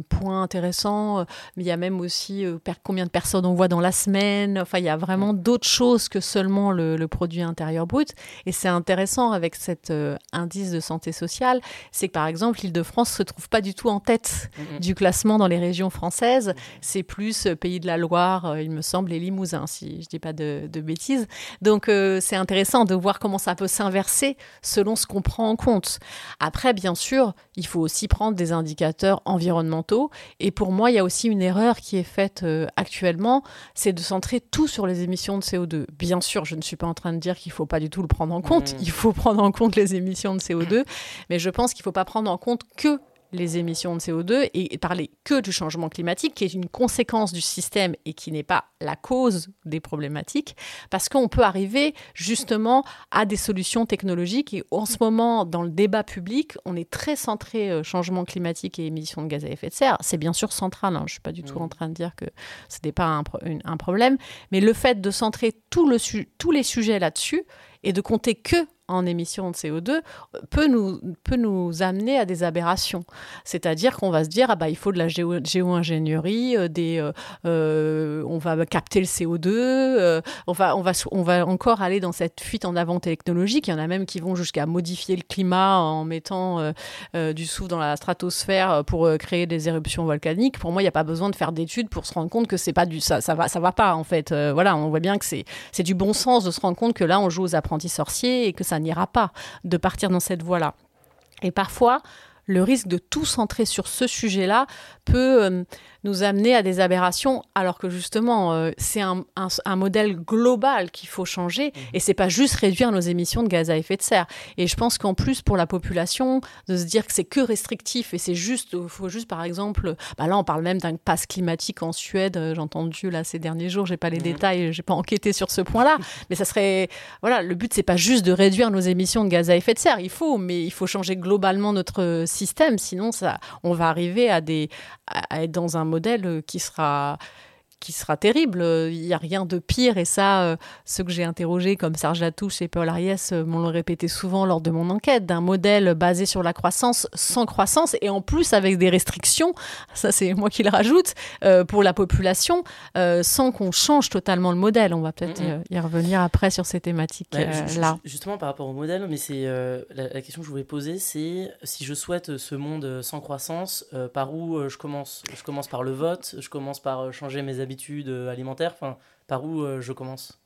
Speaker 1: points intéressants, euh, mais il y a même aussi euh, combien de personnes on voit dans la semaine. Enfin, il y a vraiment d'autres choses que seulement le, produit intérieur brut. Et c'est intéressant avec cet euh, indice de santé sociale, c'est que par exemple, l'Île-de-France se trouve pas du tout en tête du classement dans les régions françaises. C'est plus Pays de la Loire, il me semble, et Limousin, si je dis pas de, bêtises. Donc, c'est intéressant de voir comment ça peut s'inverser selon ce qu'on prend en compte. Après, bien sûr, il faut aussi prendre des indicateurs environnementaux environnementaux. Et pour moi, il y a aussi une erreur qui est faite euh, actuellement, c'est de centrer tout sur les émissions de CO2. Bien sûr, je ne suis pas en train de dire qu'il ne faut pas du tout le prendre en compte. Mmh. Il faut prendre en compte les émissions de CO2, mais je pense qu'il ne faut pas prendre en compte que les émissions de CO2 et parler que du changement climatique, qui est une conséquence du système et qui n'est pas la cause des problématiques, parce qu'on peut arriver justement à des solutions technologiques. Et en ce moment, dans le débat public, on est très centré euh, changement climatique et émissions de gaz à effet de serre. C'est bien sûr central, hein. je ne suis pas du tout en train de dire que ce n'est pas un, un, problème, mais le fait de centrer tout le tous les sujets là-dessus et de compter que en émissions de CO2 peut nous, peut nous amener à des aberrations. C'est-à-dire qu'on va se dire, ah bah, il faut de la géo-ingénierie, euh, des, euh, euh, on va capter le CO2, on, va, on, va, on va encore aller dans cette fuite en avant technologique. Il y en a même qui vont jusqu'à modifier le climat en mettant du souffle dans la stratosphère pour créer des éruptions volcaniques. Pour moi, il n'y a pas besoin de faire d'études pour se rendre compte que c'est pas du, ça, ça, va, ça va pas en fait. voilà, on voit bien que c'est du bon sens de se rendre compte que là, on joue aux apprentis sorciers et que ça ça n'ira pas de partir dans cette voie-là. Et parfois, le risque de tout centrer sur ce sujet-là peut euh, nous amener à des aberrations, alors que justement, euh, c'est un, modèle global qu'il faut changer, mmh. et c'est pas juste réduire nos émissions de gaz à effet de serre. Et je pense qu'en plus, pour la population, de se dire que c'est que restrictif, et c'est juste, il faut juste, par exemple, bah là, on parle même d'un pass climatique en Suède, euh, j'ai entendu là ces derniers jours, j'ai pas les mmh. détails, j'ai pas enquêté sur ce point-là, mais ça serait, voilà, le but, c'est pas juste de réduire nos émissions de gaz à effet de serre, il faut, mais il faut changer globalement notre système, sinon ça, on va arriver à des, à être dans un modèle qui sera qui sera terrible. Il n'y a rien de pire. Et ça, euh, ceux que j'ai interrogés comme Serge Latouche et Paul Ariès euh, m'ont répété souvent lors de mon enquête, d'un modèle basé sur la croissance sans croissance et en plus avec des restrictions, ça c'est moi qui le rajoute, euh, pour la population, sans qu'on change totalement le modèle. On va peut-être y revenir après sur ces thématiques-là.
Speaker 2: justement, par rapport au modèle, mais c'est la, la, question que je voulais poser, c'est si je souhaite ce monde sans croissance, par où je commence? Je commence par le vote, je commence par changer mes habitudes euh, alimentaires enfin, Par où euh, je commence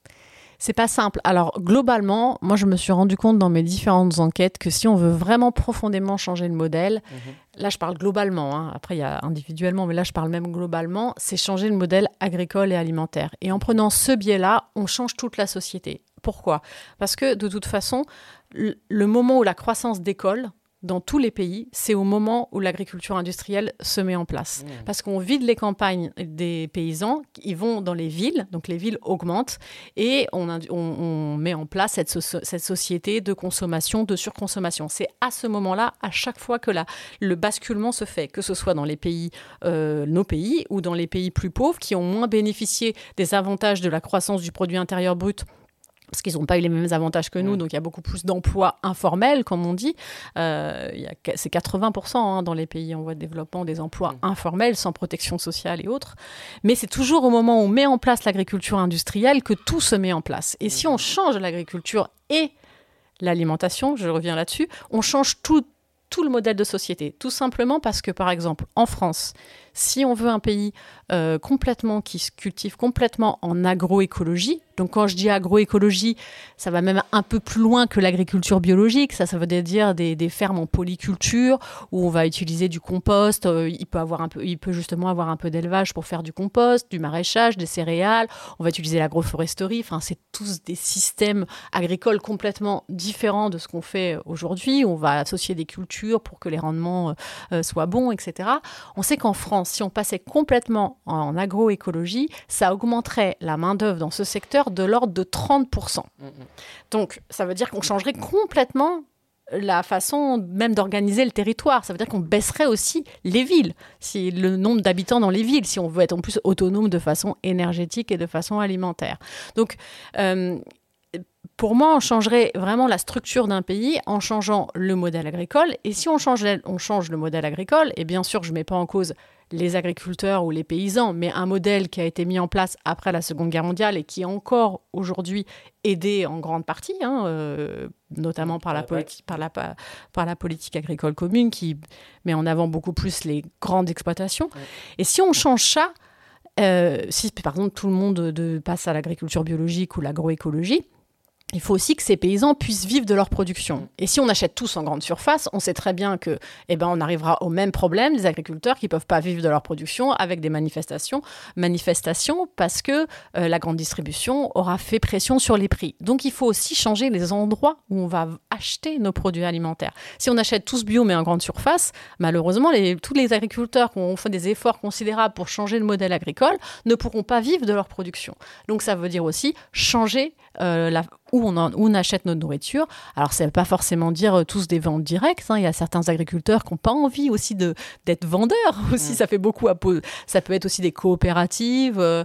Speaker 1: c'est pas simple. Alors globalement, moi je me suis rendu compte dans mes différentes enquêtes que si on veut vraiment profondément changer le modèle, mhm. là je parle globalement, hein. après il y a individuellement, mais là je parle même globalement, c'est changer le modèle agricole et alimentaire. Et en prenant ce biais-là, on change toute la société. Pourquoi? Parce que de toute façon, le moment où la croissance décolle, dans tous les pays, c'est au moment où l'agriculture industrielle se met en place. Mmh. Parce qu'on vide les campagnes des paysans, ils vont dans les villes, donc les villes augmentent, et on, met en place cette, société de consommation, de surconsommation. C'est à ce moment-là, à chaque fois que le basculement se fait, que ce soit dans les pays, euh, nos pays, ou dans les pays plus pauvres, qui ont moins bénéficié des avantages de la croissance du produit intérieur brut parce qu'ils n'ont pas eu les mêmes avantages que nous, donc il y a beaucoup plus d'emplois informels, comme on dit. Euh, c'est 80% hein, dans les pays en voie de développement des emplois informels, sans protection sociale et autres. Mais c'est toujours au moment où on met en place l'agriculture industrielle que tout se met en place. Et si on change l'agriculture et l'alimentation, je reviens là-dessus, on change tout, tout le modèle de société. Tout simplement parce que, par exemple, en France, si on veut un pays euh, complètement qui se cultive complètement en agroécologie, donc quand je dis agroécologie, ça va même un peu plus loin que l'agriculture biologique. Ça, ça veut dire des, fermes en polyculture où on va utiliser du compost. Euh, il peut avoir un peu, il peut justement avoir un peu d'élevage pour faire du compost, du maraîchage, des céréales. On va utiliser l'agroforesterie. Enfin, c'est tous des systèmes agricoles complètement différents de ce qu'on fait aujourd'hui. On va associer des cultures pour que les rendements euh, soient bons, etc. On sait qu'en France si on passait complètement en agroécologie, ça augmenterait la main-d'œuvre dans ce secteur de l'ordre de 30%. Mm, mm. Donc, ça veut dire qu'on changerait complètement la façon même d'organiser le territoire. Ça veut dire qu'on baisserait aussi les villes, si le nombre d'habitants dans les villes, si on veut être en plus autonome de façon énergétique et de façon alimentaire. Donc, euh, pour moi, on changerait vraiment la structure d'un pays en changeant le modèle agricole. Et si on change, on change le modèle agricole, et bien sûr, je ne mets pas en cause les agriculteurs ou les paysans, mais un modèle qui a été mis en place après la Seconde Guerre mondiale et qui est encore aujourd'hui aidé en grande partie, hein, euh, notamment par la, par, la, par la politique agricole commune qui met en avant beaucoup plus les grandes exploitations. Et si on change ça, euh, si par exemple tout le monde de, passe à l'agriculture biologique ou l'agroécologie, il faut aussi que ces paysans puissent vivre de leur production. Et si on achète tous en grande surface, on sait très bien que, eh ben, on arrivera au même problème des agriculteurs qui peuvent pas vivre de leur production avec des manifestations, manifestations parce que euh, la grande distribution aura fait pression sur les prix. Donc, il faut aussi changer les endroits où on va acheter nos produits alimentaires. Si on achète tous bio mais en grande surface, malheureusement, tous les agriculteurs qui ont fait des efforts considérables pour changer le modèle agricole ne pourront pas vivre de leur production. Donc, ça veut dire aussi changer euh, la, où on, on, achète notre nourriture. Alors, ça ne veut pas forcément dire euh, tous des ventes directes. Hein. Il y a certains agriculteurs qui n'ont pas envie aussi d'être vendeurs. Aussi, mm. ça fait beaucoup à Ça peut être aussi des coopératives, euh,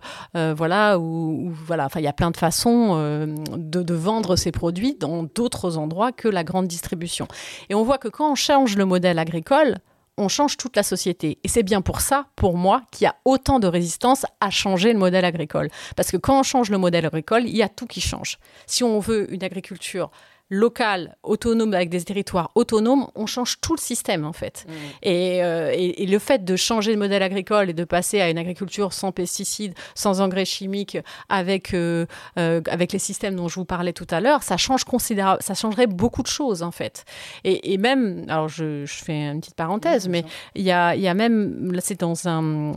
Speaker 1: voilà, ou, voilà. Enfin, il y a plein de façons de, de, vendre ces produits dans d'autres endroits que la grande distribution. Et on voit que quand on change le modèle agricole, on change toute la société. Et c'est bien pour ça, pour moi, qu'il y a autant de résistance à changer le modèle agricole. Parce que quand on change le modèle agricole, il y a tout qui change. Si on veut une agriculture local, autonome, avec des territoires autonomes, on change tout le système en fait. Mm. Euh, et, le fait de changer le modèle agricole et de passer à une agriculture sans pesticides, sans engrais chimiques, avec, euh, euh, avec les systèmes dont je vous parlais tout à l'heure, ça change considérable, ça changerait beaucoup de choses en fait. Et, même, alors je, fais une petite parenthèse, mais il y a, y a même, là c'est dans un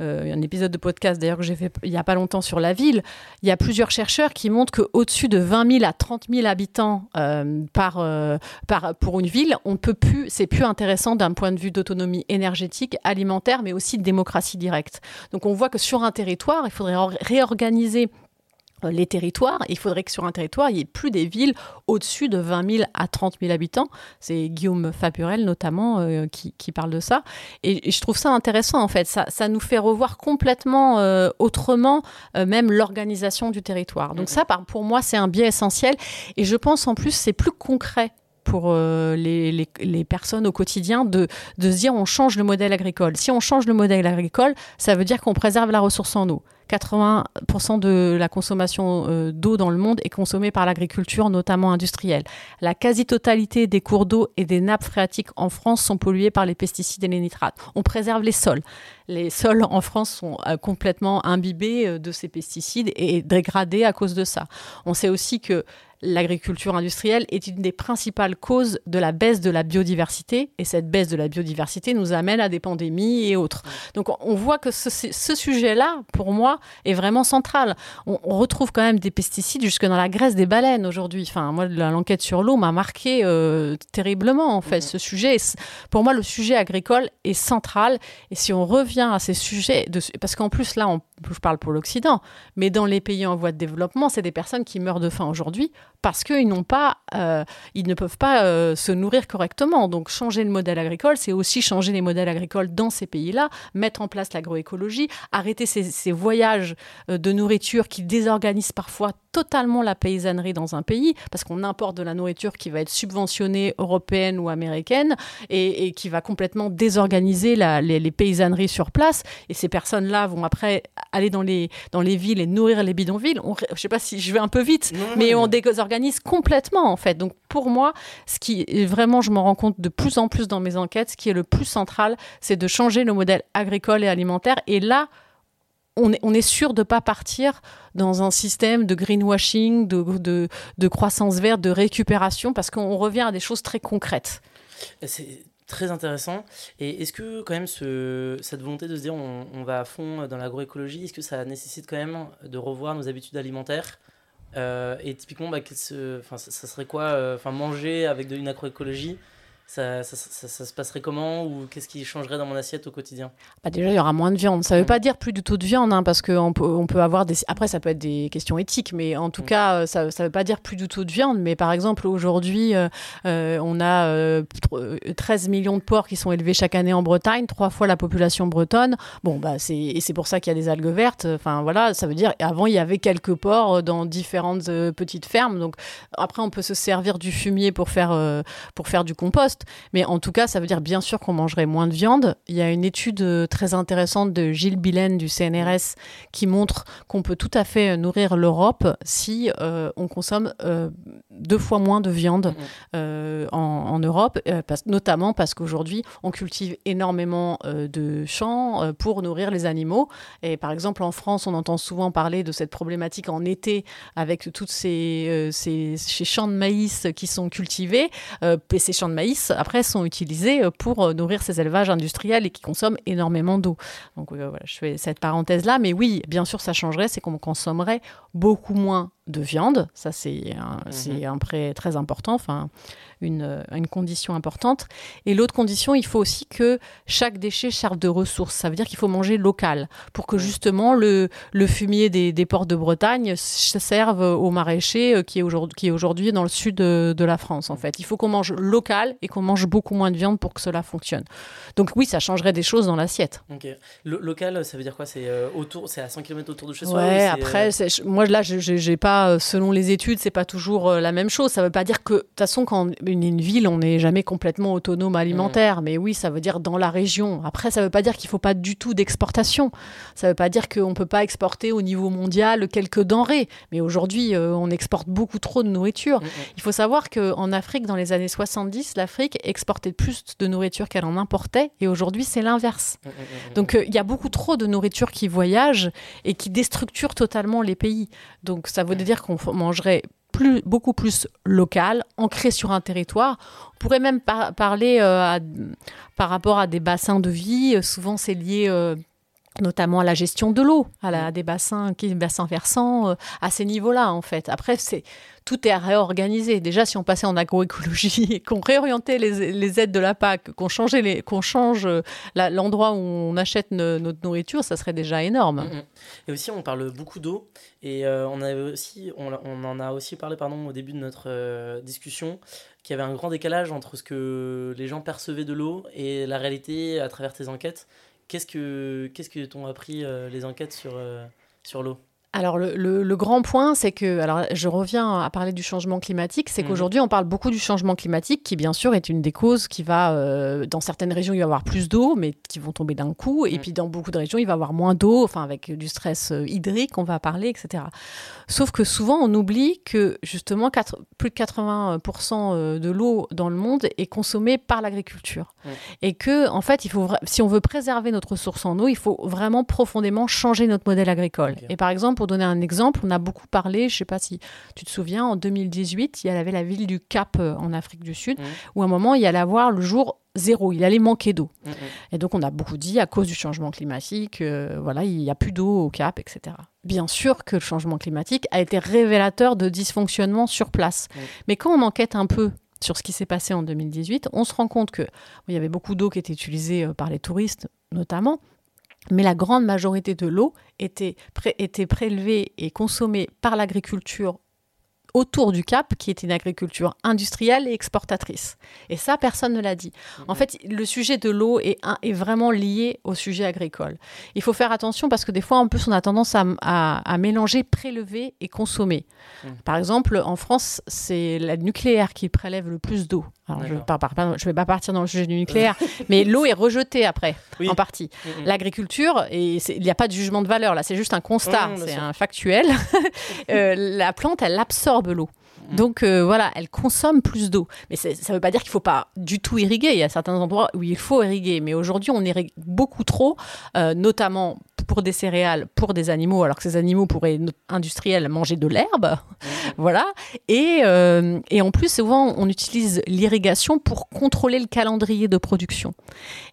Speaker 1: un épisode de podcast d'ailleurs que j'ai fait il n'y a pas longtemps sur la ville, il y a plusieurs chercheurs qui montrent qu'au-dessus de 20 000 à 30 000 habitants euh, euh, par, pour une ville, on peut plus, c'est plus intéressant d'un point de vue d'autonomie énergétique, alimentaire, mais aussi de démocratie directe. Donc on voit que sur un territoire, il faudrait réorganiser euh, les territoires. Il faudrait que sur un territoire, il n'y ait plus des villes au-dessus de 20 000 à 30 000 habitants. C'est Guillaume Fapurel notamment euh, qui, parle de ça. Et, je trouve ça intéressant en fait. Ça, ça nous fait revoir complètement euh, autrement même l'organisation du territoire. Donc ça, pour moi, c'est un biais essentiel. Et je pense en plus c'est plus concret pour les, les, les, personnes au quotidien de, de se dire on change le modèle agricole. Si on change le modèle agricole, ça veut dire qu'on préserve la ressource en eau. 80% de la consommation euh, d'eau dans le monde est consommée par l'agriculture, notamment industrielle. La quasi-totalité des cours d'eau et des nappes phréatiques en France sont pollués par les pesticides et les nitrates. On préserve les sols. Les sols en France sont euh, complètement imbibés euh, de ces pesticides et dégradés à cause de ça. On sait aussi que l'agriculture industrielle est une des principales causes de la baisse de la biodiversité. Et cette baisse de la biodiversité nous amène à des pandémies et autres. Donc on voit que ce, sujet-là, pour moi, est vraiment central. On, retrouve quand même des pesticides jusque dans la graisse des baleines aujourd'hui. Enfin, moi, l'enquête sur l'eau m'a marqué euh, terriblement, en fait. Ce sujet, pour moi, le sujet agricole est central. Et si on revient à ces sujets, de, parce qu'en plus, là, on, je parle pour l'Occident, mais dans les pays en voie de développement, c'est des personnes qui meurent de faim aujourd'hui parce qu'ils n'ont pas, euh, ils ne peuvent pas euh, se nourrir correctement. Donc changer le modèle agricole, c'est aussi changer les modèles agricoles dans ces pays-là, mettre en place l'agroécologie, arrêter ces, voyages euh, de nourriture qui désorganisent parfois totalement la paysannerie dans un pays, parce qu'on importe de la nourriture qui va être subventionnée européenne ou américaine et, qui va complètement désorganiser les, paysanneries sur place. Et ces personnes-là vont après aller dans les, dans les villes et nourrir les bidonvilles. On, je ne sais pas si je vais un peu vite, mais on désorganise complètement en fait. Donc pour moi, ce qui vraiment, je me rends compte de plus en plus dans mes enquêtes, ce qui est le plus central, c'est de changer le modèle agricole et alimentaire. Et là, on est, sûr de ne pas partir dans un système de greenwashing, de, de, croissance verte, de récupération, parce qu'on revient à des choses très concrètes.
Speaker 2: C'est très intéressant. Et est-ce que quand même ce, cette volonté de se dire on, va à fond dans l'agroécologie, est-ce que ça nécessite quand même de revoir nos habitudes alimentaires? Et typiquement, bah, ça, ça, serait quoi euh, enfin, Manger avec de, une ça, ça, ça, se passerait comment ou qu'est-ce qui changerait dans mon assiette au quotidien?
Speaker 1: Bah Déjà, il y aura moins de viande. Ça ne veut mm. pas dire plus du tout de viande, hein, parce qu'on peut, on peut avoir des... Après, ça peut être des questions éthiques, mais en tout mm. cas, euh, ça ne veut pas dire plus du tout de viande. Mais par exemple, aujourd'hui, euh, euh, on a 13 millions de porcs qui sont élevés chaque année en Bretagne, trois fois la population bretonne. Bon, bah, c'est, et c'est pour ça qu'il y a des algues vertes. Enfin, voilà, ça veut dire, avant, il y avait quelques porcs dans différentes petites fermes. Donc, après, on peut se servir du fumier pour faire, pour faire du compost. Mais en tout cas, ça veut dire bien sûr qu'on mangerait moins de viande. Il y a une étude euh, très intéressante de Gilles Billen du CNRS qui montre qu'on peut tout à fait nourrir l'Europe si euh, on consomme euh, deux fois moins de viande mm-hmm. en, Europe, notamment parce qu'aujourd'hui, on cultive énormément de champs pour nourrir les animaux. Et par exemple, en France, on entend souvent parler de cette problématique en été avec toutes ces, ces, ces champs de maïs qui sont cultivés. et ces champs de maïs, après, sont utilisés pour nourrir ces élevages industriels et qui consomment énormément d'eau. Donc voilà, je fais cette parenthèse-là. Mais oui, bien sûr, ça changerait, c'est qu'on consommerait beaucoup moins de viande. Ça, c'est un, un prêt très important. Enfin, une, une condition importante. Et l'autre condition, il faut aussi que chaque déchet serve de ressource. Ça veut dire qu'il faut manger local pour que justement le, le fumier des, des ports de Bretagne serve aux maraîchers euh, qui est aujourd'hui, aujourd'hui dans le sud de, de, la France. En fait, il faut qu'on mange local et qu'on mange beaucoup moins de viande pour que cela fonctionne. Donc oui, ça changerait des choses dans l'assiette.
Speaker 2: Local, ça veut dire quoi? C'est euh, autour, c'est à 100 km autour de chez soi.
Speaker 1: Ouais. Après, euh, moi là, j'ai pas, selon les études, c'est pas toujours la même chose. Ça veut pas dire que de toute façon, quand une, ville, on n'est jamais complètement autonome alimentaire. Mm. Mais oui, ça veut dire dans la région. Après, ça ne veut pas dire qu'il ne faut pas du tout d'exportation. Ça ne veut pas dire qu'on ne peut pas exporter au niveau mondial quelques denrées. Mais aujourd'hui, euh, on exporte beaucoup trop de nourriture. Mm, mm. Il faut savoir qu'en Afrique, dans les années 70, l'Afrique exportait plus de nourriture qu'elle en importait. Et aujourd'hui, c'est l'inverse. Donc, euh, il y a beaucoup trop de nourriture qui voyage et qui déstructure totalement les pays. Donc, ça veut dire qu'on mangerait beaucoup plus local, ancré sur un territoire. On pourrait même parler euh, par rapport à des bassins de vie. Souvent, c'est lié euh, notamment à la gestion de l'eau, à, des bassins, qui, bassins versants, euh, à ces niveaux-là, en fait. Après, c'est tout est à réorganiser. Déjà, si on passait en agroécologie qu'on réorientait les, aides de la PAC, qu'on qu'on change euh, l'endroit où on achète notre nourriture, ça serait déjà énorme. Mm, mm.
Speaker 2: Et aussi, on parle beaucoup d'eau et euh, on, avait aussi, on, en a aussi parlé pardon, au début de notre discussion qu'il y avait un grand décalage entre ce que les gens percevaient de l'eau et la réalité à travers tes enquêtes. Qu'est-ce que qu'est-ce que t'ont appris euh, les enquêtes sur euh, sur l'eau?
Speaker 1: Alors le, le, grand point, c'est que, alors je reviens à parler du changement climatique, c'est mhm. qu'aujourd'hui on parle beaucoup du changement climatique, qui bien sûr est une des causes qui va, euh, dans certaines régions il va y avoir plus d'eau, mais qui vont tomber d'un coup, et mhm. puis dans beaucoup de régions il va y avoir moins d'eau, enfin avec du stress hydrique, on va parler, etc. Sauf que souvent on oublie que justement plus de 80% de l'eau dans le monde est consommée par l'agriculture, et que en fait il faut, si on veut préserver notre ressource en eau, il faut vraiment profondément changer notre modèle agricole. Et par exemple pour donner un exemple, on a beaucoup parlé, je ne sais pas si tu te souviens, en 2018, il y avait la ville du Cap euh, en Afrique du Sud, mmh. où à un moment, il allait avoir le jour zéro, il allait manquer d'eau. Mmh, mmh. Et donc, on a beaucoup dit, à cause du changement climatique, euh, voilà, il n'y a plus d'eau au Cap, etc. Bien sûr que le changement climatique a été révélateur de dysfonctionnement sur place. Mais quand on enquête un peu sur ce qui s'est passé en 2018, on se rend compte qu'il il y avait beaucoup d'eau qui était utilisée euh, par les touristes, notamment, mais la grande majorité de l'eau était, était prélevée et consommée par l'agriculture autour du Cap, qui est une agriculture industrielle et exportatrice. Et ça, personne ne l'a dit. En mhm. fait, le sujet de l'eau est, est, vraiment lié au sujet agricole. Il faut faire attention parce que des fois, en plus, on a tendance à, à, mélanger prélever et consommer. Mhm. Par exemple, en France, c'est le nucléaire qui prélève le plus d'eau. Alors, je ne vais pas partir dans le sujet du nucléaire, mais l'eau est rejetée après, en partie. Mhm. L'agriculture, il n'y a pas de jugement de valeur là, c'est juste un constat, c'est un factuel. Euh, la plante, elle absorbe l'eau. Mm. Donc euh, voilà, elle consomme plus d'eau. Mais ça ne veut pas dire qu'il ne faut pas du tout irriguer. Il y a certains endroits où il faut irriguer. Mais aujourd'hui, on irrigue beaucoup trop, euh, notamment pour des céréales, pour des animaux, alors que ces animaux pourraient industriels manger de l'herbe. Mm. voilà. Et, euh, et, en plus, souvent, on utilise l'irrigation pour contrôler le calendrier de production.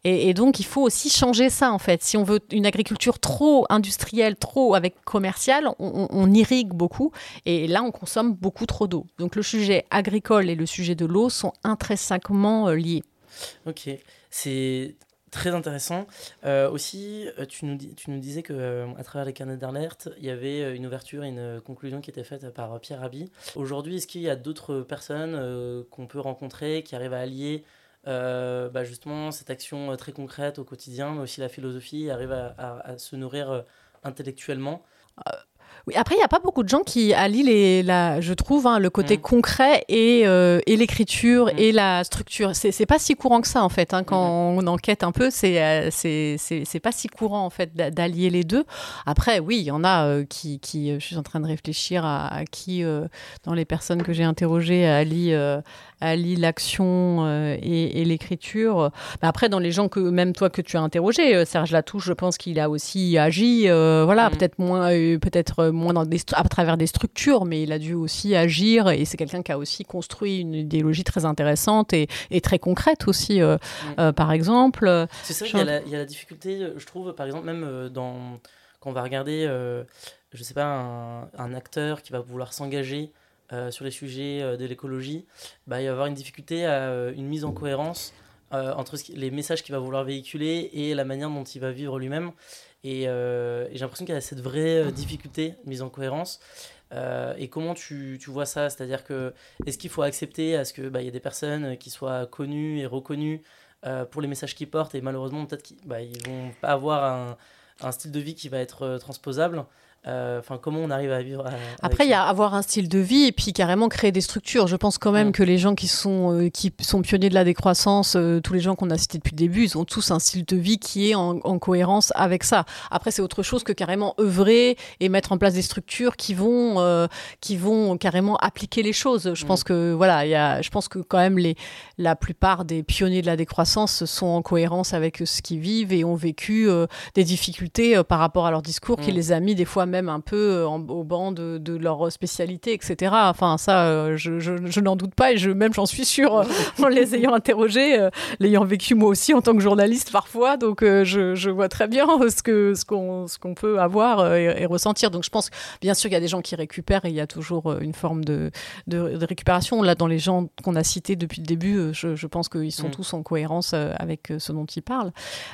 Speaker 1: Et, donc, il faut aussi changer ça, en fait. Si on veut une agriculture trop industrielle, trop avec commerciale, on, on irrigue beaucoup. Et là, on consomme beaucoup trop d'eau. Donc le sujet agricole et le sujet de l'eau sont intrinsèquement euh, liés.
Speaker 2: Ok, c'est très intéressant. Euh, aussi, euh, tu nous, tu nous disais que à travers les carnets d'alerte, il y avait une ouverture et une conclusion qui était faite par Pierre Rabhi. Aujourd'hui, est-ce qu'il y a d'autres personnes qu'on peut rencontrer qui arrivent à allier bah, justement cette action très concrète au quotidien, mais aussi la philosophie, arrivent à, à se nourrir intellectuellement?
Speaker 1: Oui, après, il n'y a pas beaucoup de gens qui allient, les, la, je trouve, hein, le côté mm. concret et, euh, et l'écriture mm. et la structure. C'est pas si courant que ça, en fait. Hein, quand mm-hmm. on enquête un peu, euh, c'est c'est pas si courant, en fait, d'allier les deux. Après, oui, il y en a euh, qui, qui, Je suis en train de réfléchir à, qui, dans les personnes que j'ai interrogées, allient allie l'action et, et l'écriture. après, dans les gens que même toi que tu as interrogé, Serge Latouche, je pense qu'il a aussi agi, voilà, mm. peut-être moins, peut-être moins dans des, à travers des structures, mais il a dû aussi agir et c'est quelqu'un qui a aussi construit une idéologie très intéressante et, très concrète aussi, euh, euh, par exemple.
Speaker 2: C'est ça, il y, a la difficulté, je trouve, par exemple, même euh, dans, quand on va regarder, je sais pas, un, acteur qui va vouloir s'engager sur les sujets de l'écologie, bah, il va y avoir une difficulté à une mise en cohérence entre les messages qu'il va vouloir véhiculer et la manière dont il va vivre lui-même. Euh, et, j'ai l'impression qu'il y a cette vraie euh, difficulté de mise en cohérence. Euh, et comment tu, tu vois ça? C'est-à-dire que est-ce qu'il faut accepter à ce qu'il bah, y ait des personnes qui soient connues et reconnues pour les messages qu'ils portent et malheureusement peut-être qu'ils bah, vont pas avoir un, un, style de vie qui va être transposable euh, enfin, comment on arrive à vivre
Speaker 1: Après, il y a avoir un style de vie et puis carrément créer des structures. Je pense quand même que les gens qui sont, euh, qui sont pionniers de la décroissance, euh, tous les gens qu'on a cités depuis le début, ils ont tous un style de vie qui est en, cohérence avec ça. Après, c'est autre chose que carrément œuvrer et mettre en place des structures qui vont, qui vont carrément appliquer les choses. Je pense que voilà, y a, je pense que quand même les, la plupart des pionniers de la décroissance sont en cohérence avec ce qu'ils vivent et ont vécu des difficultés par rapport à leur discours qui les a mis des fois même un peu euh, au banc de, leur spécialité, etc. Enfin, ça, euh, je, n'en doute pas et je, même j'en suis sûre euh, en les ayant interrogés, l'ayant vécu moi aussi en tant que journaliste parfois. Donc, je, vois très bien ce que ce qu'on ce qu'on peut avoir et, ressentir. Donc, je pense bien sûr il y a des gens qui récupèrent et il y a toujours une forme de, de, récupération. Là, dans les gens qu'on a cités depuis le début, je, pense qu'ils sont mm. tous en cohérence avec ce dont ils parlent.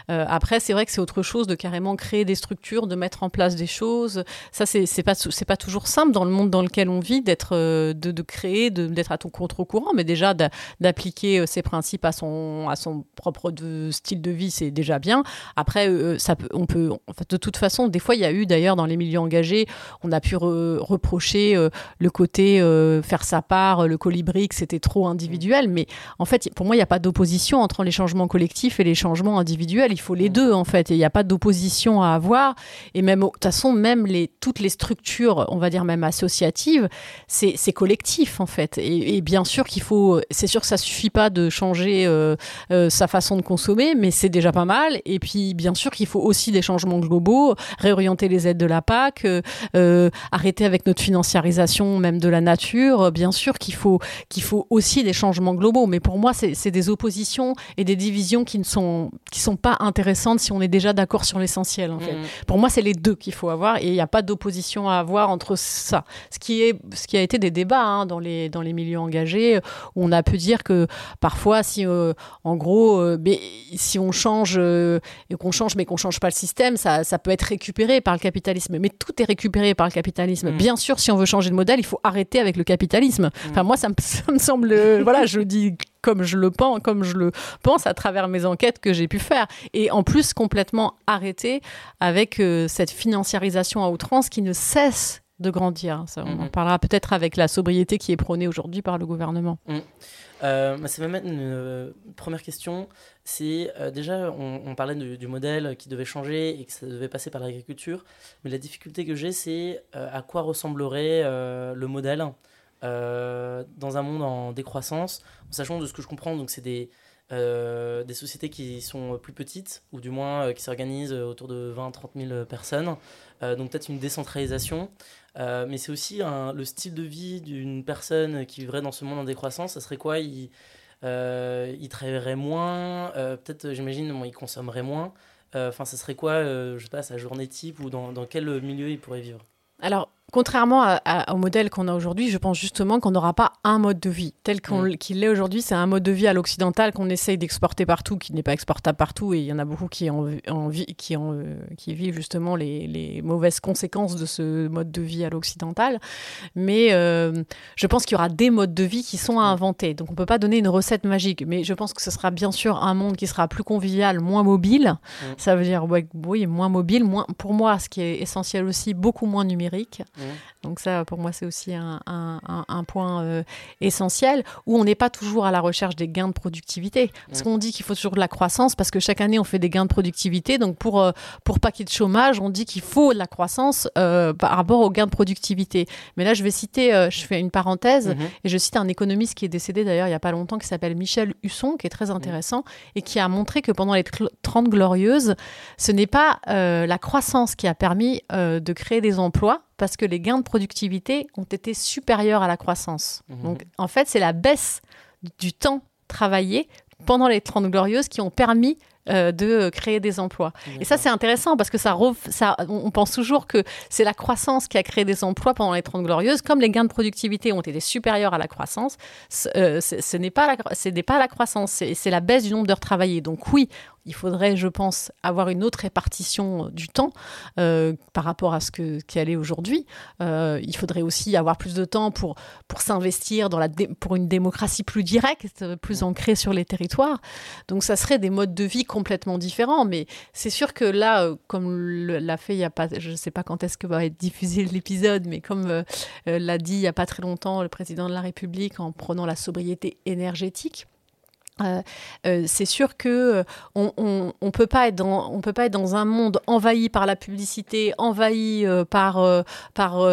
Speaker 1: après, c'est vrai que c'est autre chose de carrément créer des structures, de mettre en place des choses, ça c'est pas pas toujours simple dans le monde dans lequel on vit d'être euh, de, de, créer d'être à ton contre-courant mais déjà d'appliquer ses euh, principes à son à son propre style de vie c'est déjà bien. Après euh, ça peut, on peut en fait, de toute façon des fois il y a eu d'ailleurs dans les milieux engagés on a pu reprocher le côté faire sa part le colibri que c'était trop individuel mais en fait pour moi il n'y a pas d'opposition entre les changements collectifs et les changements individuels. Il faut les deux en fait et il n'y a pas d'opposition à avoir. Et même de toute façon même les toutes les structures, on va dire même associatives, c'est collectif en fait. Et, bien sûr qu'il faut, c'est sûr que ça suffit pas de changer euh, euh, sa façon de consommer, mais c'est déjà pas mal. Et puis bien sûr qu'il faut aussi des changements globaux, réorienter les aides de la PAC, euh, arrêter avec notre financiarisation même de la nature. Bien sûr qu'il faut qu'il faut aussi des changements globaux, mais pour moi c'est des oppositions et des divisions qui ne sont qui sont pas intéressantes si on est déjà d'accord sur l'essentiel. En fait. Mmh. Pour moi c'est les deux qu'il faut avoir et il n'y a pas d'opposition à avoir entre ça. Ce qui, est, ce qui a été des débats hein, dans, les, dans les milieux engagés, où on a pu dire que parfois, si euh, en gros, euh, si on change, euh, et qu'on change, mais qu'on change pas le système, ça, ça, peut être récupéré par le capitalisme. Mais tout est récupéré par le capitalisme. Mm. Bien sûr, si on veut changer de modèle, il faut arrêter avec le capitalisme. Mm. Enfin, moi, ça me, ça me semble, voilà, je dis comme je le pense, comme je le pense à travers mes enquêtes que j'ai pu faire. Et en plus, complètement arrêté avec euh, cette financiarisation à outrance qui ne cesse de grandir. Ça, on en mhm. parlera peut-être avec la sobriété qui est prônée aujourd'hui par le gouvernement.
Speaker 2: Mhm. Euh, ça m'amène une euh, première question. C'est déjà, on, parlait du modèle qui devait changer et que ça devait passer par l'agriculture. Mais la difficulté que j'ai, c'est à quoi ressemblerait le modèle? Euh, dans un monde en décroissance, sachant de ce que je comprends, donc c'est des, euh, des sociétés qui sont plus petites, ou du moins euh, qui s'organisent autour de 20-30 000 personnes, donc peut-être une décentralisation, mais c'est aussi le style de vie d'une personne qui vivrait dans ce monde en décroissance, ça serait quoi? Il, il travaillerait moins, peut-être j'imagine il consommerait moins, enfin ça serait quoi, je sais pas, sa journée type, ou dans, dans quel milieu il pourrait vivre?
Speaker 1: Alors, contrairement au modèle qu'on a aujourd'hui, je pense justement qu'on n'aura pas un mode de vie tel mm. qu'il l'est aujourd'hui. C'est un mode de vie à l'occidental qu'on essaye d'exporter partout, qui n'est pas exportable partout, et il y en a beaucoup qui, en, qui, en, qui vivent justement les, les, mauvaises conséquences de ce mode de vie à l'occidental. Mais euh, je pense qu'il y aura des modes de vie qui sont à mm. inventer. Donc on ne peut pas donner une recette magique, mais je pense que ce sera bien sûr un monde qui sera plus convivial, moins mobile. Mm. Ça veut dire, oui, moins mobile, moins, pour moi, ce qui est essentiel aussi, beaucoup moins numérique. Donc ça, pour moi, c'est aussi un, point euh, essentiel où on n'est pas toujours à la recherche des gains de productivité. Parce qu'on dit qu'il faut toujours de la croissance parce que chaque année, on fait des gains de productivité. Donc pour, euh, pour pas qu'il y ait de chômage, on dit qu'il faut de la croissance euh, par rapport aux gains de productivité. Mais là, je vais citer, je fais une parenthèse, mhm. et je cite un économiste qui est décédé d'ailleurs il n'y a pas longtemps, qui s'appelle Michel Husson, qui est très intéressant, et qui a montré que pendant les 30 glorieuses, ce n'est pas la croissance qui a permis de créer des emplois, parce que les gains de productivité ont été supérieurs à la croissance. Mhm. Donc, en fait, c'est la baisse du temps travaillé pendant les 30 glorieuses qui ont permis euh, de créer des emplois. Et ça, c'est intéressant parce que ça, ça, on pense toujours que c'est la croissance qui a créé des emplois pendant les 30 glorieuses. Comme les gains de productivité ont été supérieurs à la croissance, euh, ce n'est pas, la, pas la croissance, c'est la baisse du nombre d'heures travaillées. Donc oui, il faudrait, je pense, avoir une autre répartition euh, du temps euh, par rapport à ce que qu'elle est aujourd'hui. Euh, il faudrait aussi avoir plus de temps pour pour s'investir dans la pour une démocratie plus directe, plus ancrée sur les territoires. Donc ça serait des modes de vie complètement différents. Mais c'est sûr que là, comme l'a fait il y a pas, je ne sais pas quand est-ce que va être diffusé l'épisode, mais comme l'a dit il y a pas très longtemps le président de la République en prenant la sobriété énergétique. Euh, euh, c'est sûr que euh, on, on, peut pas être dans on peut pas être dans un monde envahi par la publicité, envahi par par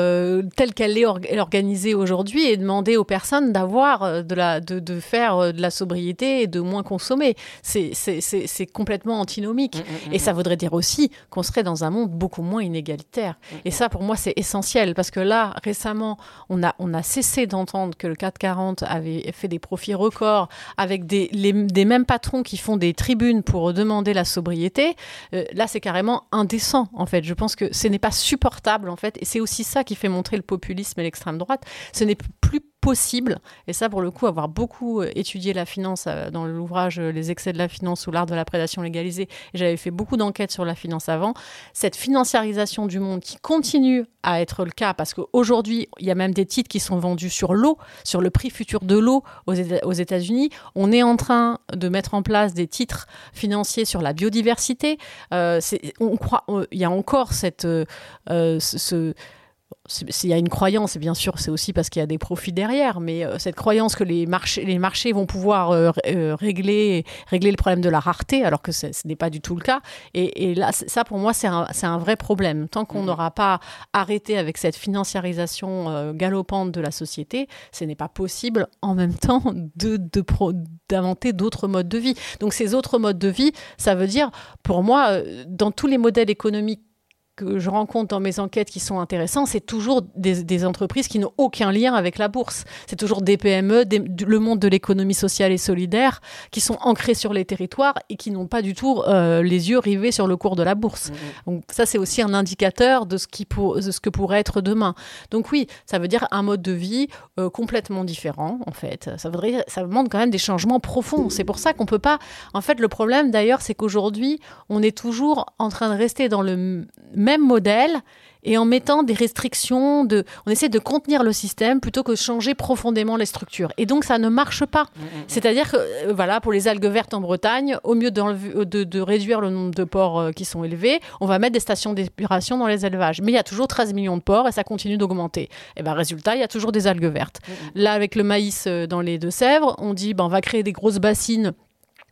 Speaker 1: telle qu'elle est organisée aujourd'hui et demander aux personnes d'avoir de la de, de, faire de la sobriété et de moins consommer. C'est c'est complètement antinomique mmh, mmh, et mmh, ça voudrait dire aussi qu'on serait dans un monde beaucoup moins inégalitaire. Et ça pour moi c'est essentiel parce que là récemment on a on a cessé d'entendre que le 440 avait fait des profits records avec des des mêmes patrons qui font des tribunes pour demander la sobriété, euh, là c'est carrément indécent en fait. Je pense que ce n'est pas supportable en fait, et c'est aussi ça qui fait montrer le populisme et l'extrême droite. Ce n'est plus possible, et ça pour le coup, avoir beaucoup euh, étudié la finance euh, dans l'ouvrage euh, Les excès de la finance ou l'art de la prédation légalisée, j'avais fait beaucoup d'enquêtes sur la finance avant, cette financiarisation du monde qui continue à être le cas, parce qu'aujourd'hui, il y a même des titres qui sont vendus sur l'eau, sur le prix futur de l'eau aux États-Unis. On est en train de mettre en place des titres financiers sur la biodiversité. on croit, il y a encore cette, ce s'il y a une croyance, et bien sûr, c'est aussi parce qu'il y a des profits derrière, mais euh, cette croyance que les marchés, les marchés vont pouvoir euh, euh, régler, régler le problème de la rareté, alors que ce n'est pas du tout le cas. Et, là, ça, pour moi, c'est un, un, vrai problème. Tant qu'on mmh. n'aura pas arrêté avec cette financiarisation galopante de la société, ce n'est pas possible en même temps de, d'inventer d'autres modes de vie. Donc ces autres modes de vie, ça veut dire, pour moi, dans tous les modèles économiques que je rencontre dans mes enquêtes qui sont intéressants, c'est toujours des, entreprises qui n'ont aucun lien avec la bourse. C'est toujours des PME, le monde de l'économie sociale et solidaire, qui sont ancrés sur les territoires et qui n'ont pas du tout euh, les yeux rivés sur le cours de la bourse. Mmh. Donc ça, c'est aussi un indicateur de ce, qui pour, de ce que pourrait être demain. Donc oui, ça veut dire un mode de vie euh, complètement différent, en fait. Ça, voudrait, ça demande quand même des changements profonds. C'est pour ça qu'on peut pas... En fait, le problème, d'ailleurs, c'est qu'aujourd'hui, on est toujours en train de rester dans le même modèle et en mettant des restrictions, de, on essaie de contenir le système plutôt que de changer profondément les structures. Et donc ça ne marche pas. Mm, mm, mm. C'est-à-dire que, euh, voilà, pour les algues vertes en Bretagne, au mieux de, de, réduire le nombre de porcs euh, qui sont élevés, on va mettre des stations d'épuration dans les élevages. Mais il y a toujours 13 millions de porcs et ça continue d'augmenter. Et ben résultat, il y a toujours des algues vertes. Là, avec le maïs euh, dans les Deux-Sèvres, on dit ben, on va créer des grosses bassines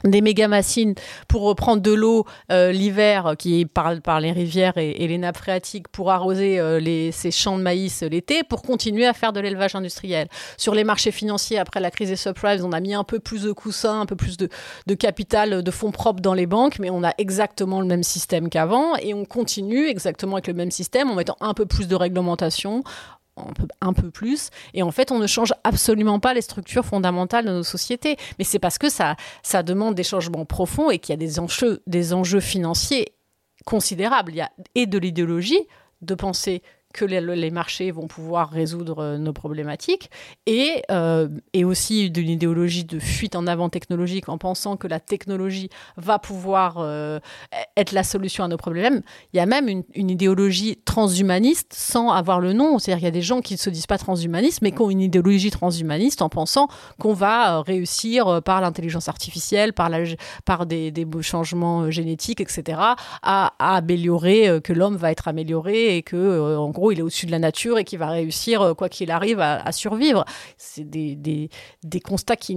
Speaker 1: des méga-machines pour reprendre de l'eau euh, l'hiver qui parle par les rivières et, les nappes phréatiques pour arroser euh, les, ces champs de maïs l'été pour continuer à faire de l'élevage industriel. Sur les marchés financiers, après la crise des subprimes, on a mis un peu plus de coussins, un peu plus de capital, de fonds propres dans les banques, mais on a exactement le même système qu'avant et on continue exactement avec le même système en mettant un peu plus de réglementation, un peu, plus. Et en fait, on ne change absolument pas les structures fondamentales de nos sociétés. Mais c'est parce que ça, ça demande des changements profonds et qu'il y a des enjeux, des enjeux financiers considérables. Il y a et de l'idéologie, de penser que les, marchés vont pouvoir résoudre euh, nos problématiques, et, euh, et aussi d'une idéologie de fuite en avant technologique en pensant que la technologie va pouvoir euh, être la solution à nos problèmes. Il y a même une, une idéologie transhumaniste sans avoir le nom, c'est-à-dire qu'il y a des gens qui ne se disent pas transhumanistes, mais qui ont une idéologie transhumaniste en pensant qu'on va réussir par l'intelligence artificielle, par, la, par des, des changements génétiques, etc., à, améliorer, que l'homme va être amélioré et que, en il est au-dessus de la nature et qui va réussir, euh, quoi qu'il arrive, à, survivre. C'est des, des, constats qui,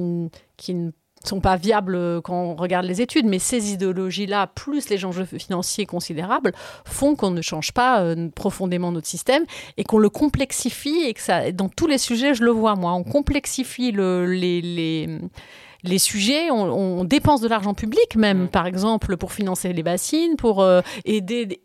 Speaker 1: qui ne sont pas viables euh, quand on regarde les études, mais ces idéologies-là, plus les enjeux financiers considérables, font qu'on ne change pas euh, profondément notre système et qu'on le complexifie et que ça, dans tous les sujets, je le vois moi, on complexifie le, les, les les sujets, on, dépense de l'argent public même, mmh. par exemple, pour financer les bassines, pour aider,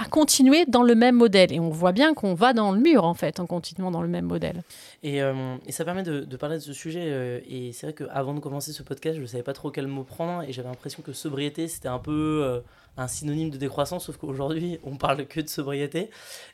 Speaker 1: à continuer dans le même modèle. Et on voit bien qu'on va dans le mur, en fait, en continuant dans le même modèle.
Speaker 2: Et, euh, ça permet de, parler de ce sujet. Euh, et c'est vrai qu'avant de commencer ce podcast, je ne savais pas trop quel mot prendre. Et j'avais l'impression que sobriété, c'était un peu euh, un synonyme de décroissance. Sauf qu'aujourd'hui, on parle que de sobriété.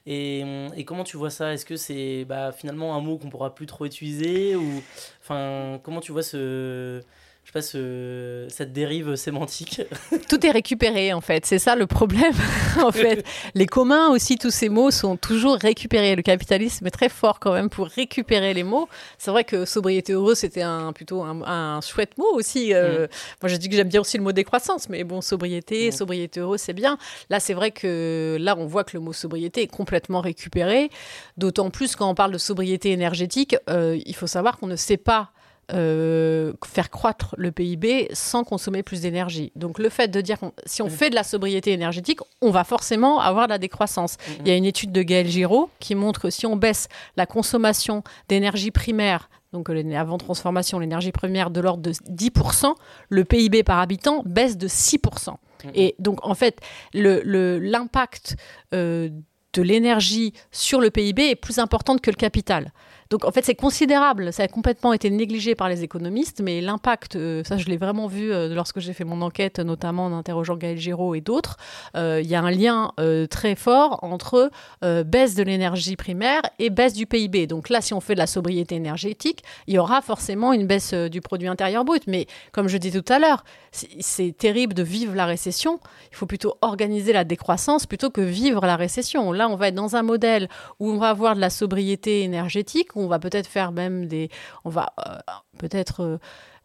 Speaker 2: Et, et comment tu vois ça? Est-ce que c'est bah, finalement un mot qu'on pourra plus trop utiliser ou, enfin, Comment tu vois ce je sais pas, cette dérive sémantique.
Speaker 1: Tout est récupéré en fait, c'est ça le problème en fait. Les communs aussi, tous ces mots sont toujours récupérés. Le capitalisme est très fort quand même pour récupérer les mots. C'est vrai que sobriété heureuse, c'était un, plutôt un, chouette mot aussi. Euh, mm. Moi je dis que j'aime bien aussi le mot décroissance, mais bon, sobriété, mm. sobriété heureuse, c'est bien. Là c'est vrai que là on voit que le mot sobriété est complètement récupéré. D'autant plus quand on parle de sobriété énergétique, euh, il faut savoir qu'on ne sait pas euh, faire croître le PIB sans consommer plus d'énergie. Donc le fait de dire que si on mm. fait de la sobriété énergétique, on va forcément avoir de la décroissance. Mm, mm. Il y a une étude de Gaël Giraud qui montre que si on baisse la consommation d'énergie primaire donc avant transformation, l'énergie primaire de l'ordre de 10%, le PIB par habitant baisse de 6%. Et donc en fait, l'impact le, euh, de l'énergie sur le PIB est plus important que le capital. Donc en fait, c'est considérable. Ça a complètement été négligé par les économistes, mais l'impact, euh, ça je l'ai vraiment vu euh, lorsque j'ai fait mon enquête, notamment en interrogeant Gaël Giraud et d'autres. Euh, il y a un lien très fort entre baisse de l'énergie primaire et baisse du PIB. Donc là, si on fait de la sobriété énergétique, il y aura forcément une baisse du produit intérieur brut. Mais comme je dis tout à l'heure, c'est terrible de vivre la récession. Il faut plutôt organiser la décroissance plutôt que vivre la récession. Là, on va être dans un modèle où on va avoir de la sobriété énergétique on va peut-être faire même des. On va euh, peut-être. Euh,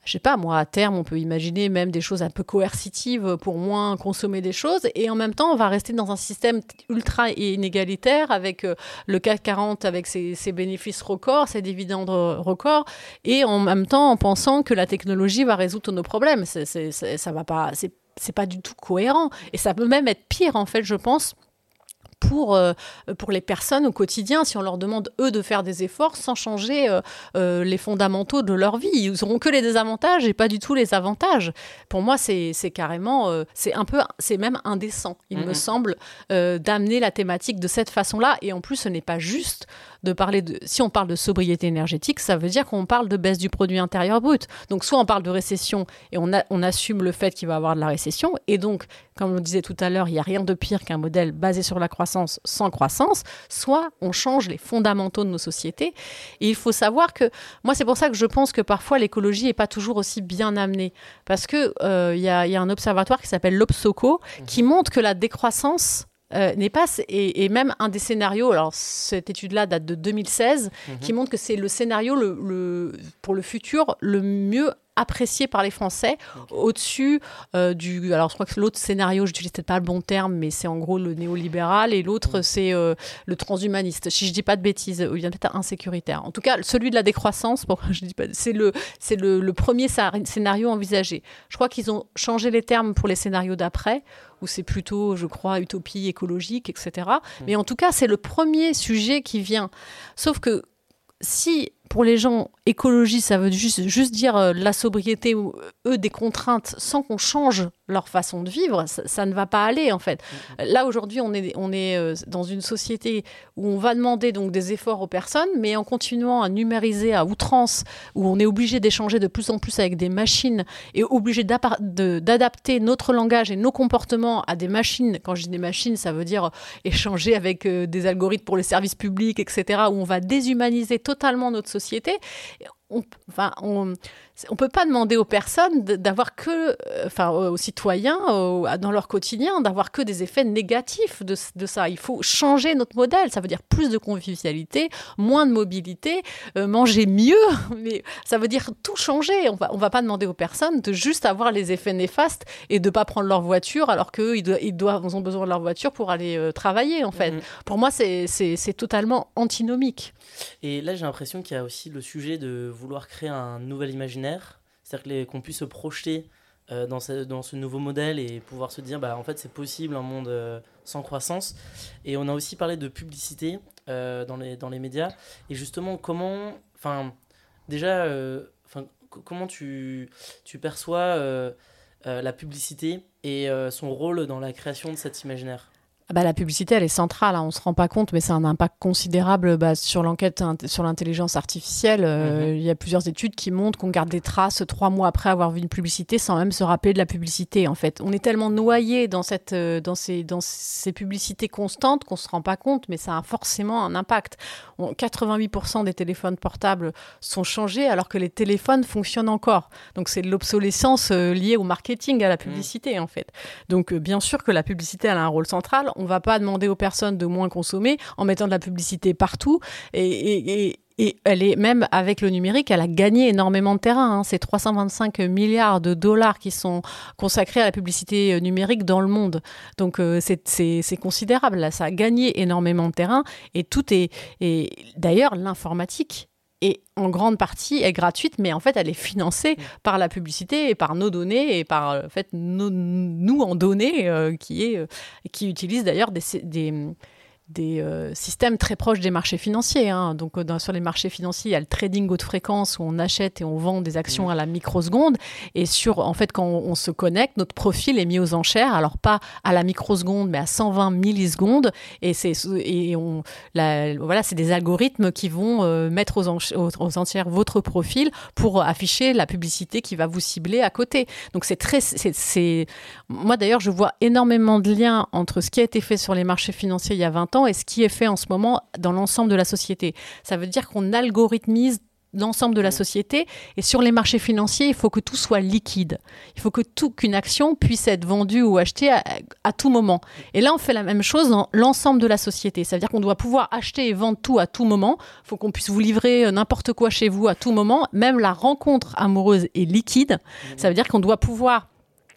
Speaker 1: je sais pas, moi, à terme, on peut imaginer même des choses un peu coercitives pour moins consommer des choses. Et en même temps, on va rester dans un système ultra inégalitaire avec euh, le CAC 40, avec ses, bénéfices records, ses dividendes records. Et en même temps, en pensant que la technologie va résoudre nos problèmes. C'est, ça va pas, c'est pas du tout cohérent. Et ça peut même être pire, en fait, je pense pour, euh, pour les personnes au quotidien, si on leur demande, eux, de faire des efforts sans changer euh, euh, les fondamentaux de leur vie. Ils n'auront que les désavantages et pas du tout les avantages. Pour moi, c'est carrément, c'est un peu, c'est même indécent, il me semble, d'amener la thématique de cette façon-là. Et en plus, ce n'est pas juste de parler de. Si on parle de sobriété énergétique, ça veut dire qu'on parle de baisse du produit intérieur brut. Donc, soit on parle de récession et on, a, on assume le fait qu'il va y avoir de la récession. Et donc, comme on disait tout à l'heure, il n'y a rien de pire qu'un modèle basé sur la croissance sans croissance. Soit on change les fondamentaux de nos sociétés. Et il faut savoir que. Moi, c'est pour ça que je pense que parfois l'écologie n'est pas toujours aussi bien amenée. Parce qu'il euh, y, a, y, a un observatoire qui s'appelle l'Obsoco mmh. qui montre que la décroissance euh, n'est pas et, même un des scénarios. Alors cette étude-là date de 2016, mhm. qui montre que c'est le scénario le, pour le futur le mieux apprécié par les Français au-dessus euh, du alors je crois que l'autre scénario je n'utilise peut-être pas le bon terme mais c'est en gros le néolibéral et l'autre mhm. c'est euh, le transhumaniste si je dis pas de bêtises il vient peut-être insécuritaire en tout cas celui de la décroissance bon, je dis pas c'est le c'est le, le, premier scénario envisagé je crois qu'ils ont changé les termes pour les scénarios d'après où c'est plutôt, je crois, utopie écologique, etc. Mais en tout cas, c'est le premier sujet qui vient. Sauf que si pour les gens, écologie, ça veut juste, juste dire euh, la sobriété ou eux des contraintes sans qu'on change leur façon de vivre, ça, ne va pas aller en fait. Là aujourd'hui, on est, on est euh, dans une société où on va demander donc des efforts aux personnes, mais en continuant à numériser à outrance, où on est obligé d'échanger de plus en plus avec des machines et obligé d'adapter notre langage et nos comportements à des machines. Quand je dis des machines, ça veut dire échanger avec euh, des algorithmes pour les services publics, etc., où on va déshumaniser totalement notre société. On, enfin, on, on peut pas demander aux personnes d'avoir que, euh, enfin, aux citoyens, dans leur quotidien, d'avoir que des effets négatifs de, ça. Il faut changer notre modèle. Ça veut dire plus de convivialité, moins de mobilité, euh, manger mieux. Mais ça veut dire tout changer. On va, on va pas demander aux personnes de juste avoir les effets néfastes et de pas prendre leur voiture alors qu'eux, ils, ils, doivent, ils ont besoin de leur voiture pour aller euh, travailler, en fait. Mm-hmm. Pour moi, c'est totalement antinomique.
Speaker 2: Et là, j'ai l'impression qu'il y a aussi le sujet de vouloir créer un nouvel imaginaire, c'est-à-dire qu'on puisse se projeter euh, dans, ce, nouveau modèle et pouvoir se dire, bah, en fait, c'est possible un monde euh, sans croissance. Et on a aussi parlé de publicité euh, dans, les, médias. Et justement, comment, enfin, déjà, enfin, comment tu, perçois la publicité et son rôle dans la création de cet imaginaire?
Speaker 1: Bah, la publicité, elle est centrale. Hein. On ne se rend pas compte, mais c'est un impact considérable bah, sur l'enquête sur l'intelligence artificielle. Euh, mhm. Il y a plusieurs études qui montrent qu'on garde des traces trois mois après avoir vu une publicité sans même se rappeler de la publicité. En fait, on est tellement noyé dans, cette, euh, dans, ces, dans ces publicités constantes qu'on ne se rend pas compte, mais ça a forcément un impact. 88% des téléphones portables sont changés alors que les téléphones fonctionnent encore. Donc c'est de l'obsolescence euh, liée au marketing, à la publicité en fait. Donc bien sûr que la publicité elle a un rôle central on va pas demander aux personnes de moins consommer en mettant de la publicité partout. Et, elle est même avec le numérique, elle a gagné énormément de terrain. Hein. C'est 325 milliards de dollars qui sont consacrés à la publicité euh, numérique dans le monde. Donc euh, c'est considérable. ça a gagné énormément de terrain. Et tout est. Et d'ailleurs, l'informatique et en grande partie est gratuite, mais en fait, elle est financée mm. par la publicité et par nos données et par en fait nous en données euh, qui est euh, qui utilise d'ailleurs des, des des euh, systèmes très proches des marchés financiers. Hein. Donc, euh, sur les marchés financiers, il y a le trading haute fréquence où on achète et on vend des actions à la microseconde. Et sur, en fait, quand on, se connecte, notre profil est mis aux enchères. Alors, pas à la microseconde, mais à 120 millisecondes. Et c'est, et on, voilà, c'est des algorithmes qui vont euh, mettre aux, aux, enchères votre profil pour afficher la publicité qui va vous cibler à côté. Donc, c'est très, c'est, moi d'ailleurs, je vois énormément de liens entre ce qui a été fait sur les marchés financiers il y a 20 ans et ce qui est fait en ce moment dans l'ensemble de la société. Ça veut dire qu'on algorithmise l'ensemble de la société. Et sur les marchés financiers, il faut que tout soit liquide. Il faut que tout, qu'une action puisse être vendue ou achetée à, tout moment. Et là, on fait la même chose dans l'ensemble de la société. Ça veut dire qu'on doit pouvoir acheter et vendre tout à tout moment. Il faut qu'on puisse vous livrer euh, n'importe quoi chez vous à tout moment. Même la rencontre amoureuse est liquide. Ça veut dire qu'on doit pouvoir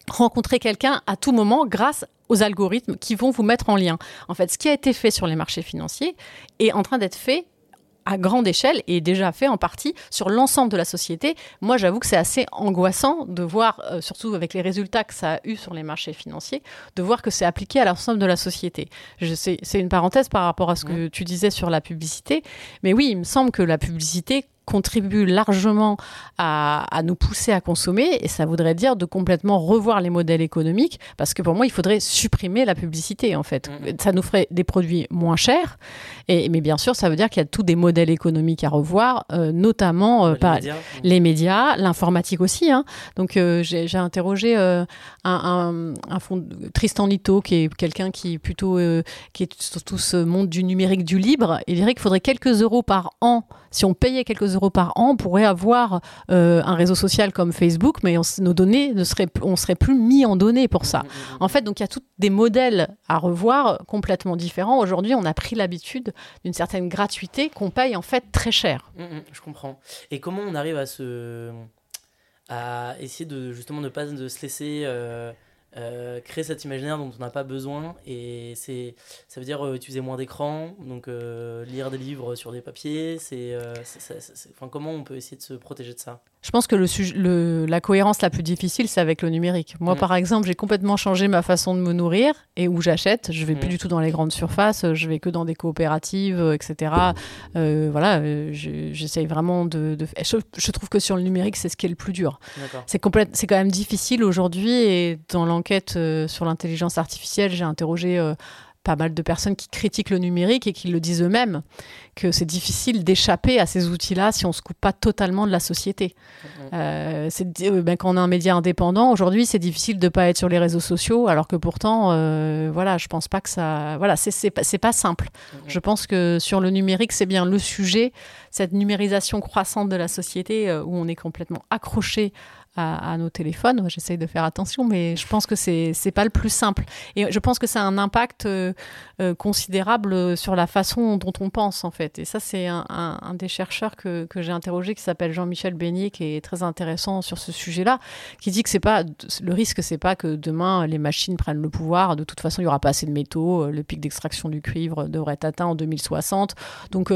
Speaker 1: rencontrer quelqu'un à tout moment grâce aux algorithmes qui vont vous mettre en lien. En fait, ce qui a été fait sur les marchés financiers est en train d'être fait à grande échelle et déjà fait en partie sur l'ensemble de la société. Moi, j'avoue que c'est assez angoissant de voir, euh, surtout avec les résultats que ça a eu sur les marchés financiers, de voir que c'est appliqué à l'ensemble de la société. C'est une parenthèse par rapport à ce que tu disais sur la publicité, mais oui, il me semble que la publicité contribue largement à, nous pousser à consommer et ça voudrait dire de complètement revoir les modèles économiques parce que pour moi il faudrait supprimer la publicité en fait mm. ça nous ferait des produits moins chers et mais bien sûr ça veut dire qu'il y a tous des modèles économiques à revoir euh, notamment euh, les, par médias. les médias l'informatique aussi hein. donc euh, j'ai interrogé un, un, un fond, Tristan Lito qui est quelqu'un qui est plutôt qui est sur tout ce monde du numérique du libre il dirait qu'il faudrait quelques euros par an si on payait quelques euros par an, on pourrait avoir euh, un réseau social comme Facebook, mais nos données ne seraient, on serait plus mis en données pour ça. Mmh, mmh, mmh. En fait, donc il y a tous des modèles à revoir complètement différents. Aujourd'hui, on a pris l'habitude d'une certaine gratuité qu'on paye en fait très cher.
Speaker 2: je comprends. Et comment on arrive à se à essayer de justement ne pas de se laisser euh, euh, créer cet imaginaire dont on n'a pas besoin et c'est ça veut dire euh, utiliser moins d'écran donc euh, lire des livres sur des papiers c'est comment on peut essayer de se protéger de ça?
Speaker 1: Je pense que le, la cohérence la plus difficile, c'est avec le numérique. Moi, mm. par exemple, j'ai complètement changé ma façon de me nourrir et où j'achète. Je vais plus mm. du tout dans les grandes surfaces, je vais que dans des coopératives, euh, etc. Euh, voilà, euh, j'essaye vraiment de. Je, trouve que sur le numérique, c'est ce qui est le plus dur. C'est c'est quand même difficile aujourd'hui et dans l'enquête sur l'intelligence artificielle, j'ai interrogé pas mal de personnes qui critiquent le numérique et qui le disent eux-mêmes, que c'est difficile d'échapper à ces outils-là si on ne se coupe pas totalement de la société. Euh, euh, ben, quand on a un média indépendant, aujourd'hui, c'est difficile de ne pas être sur les réseaux sociaux, alors que pourtant, euh, voilà, je pense pas que ça... Voilà, c'est pas, pas simple. Je pense que sur le numérique, c'est bien le sujet, cette numérisation croissante de la société où on est complètement accroché à, nos téléphones. J'essaye de faire attention, mais je pense que c'est n'est pas le plus simple. Et je pense que ça a un impact euh, euh, considérable sur la façon dont on pense, en fait. Et ça, c'est un, des chercheurs que, que j'ai interrogé qui s'appelle Jean-Michel Beignet, qui est très intéressant sur ce sujet-là, qui dit que c'est pas le risque, c'est pas que demain les machines prennent le pouvoir. De toute façon, il y aura pas assez de métaux. Euh, le pic d'extraction du cuivre devrait être atteint en 2060. Donc,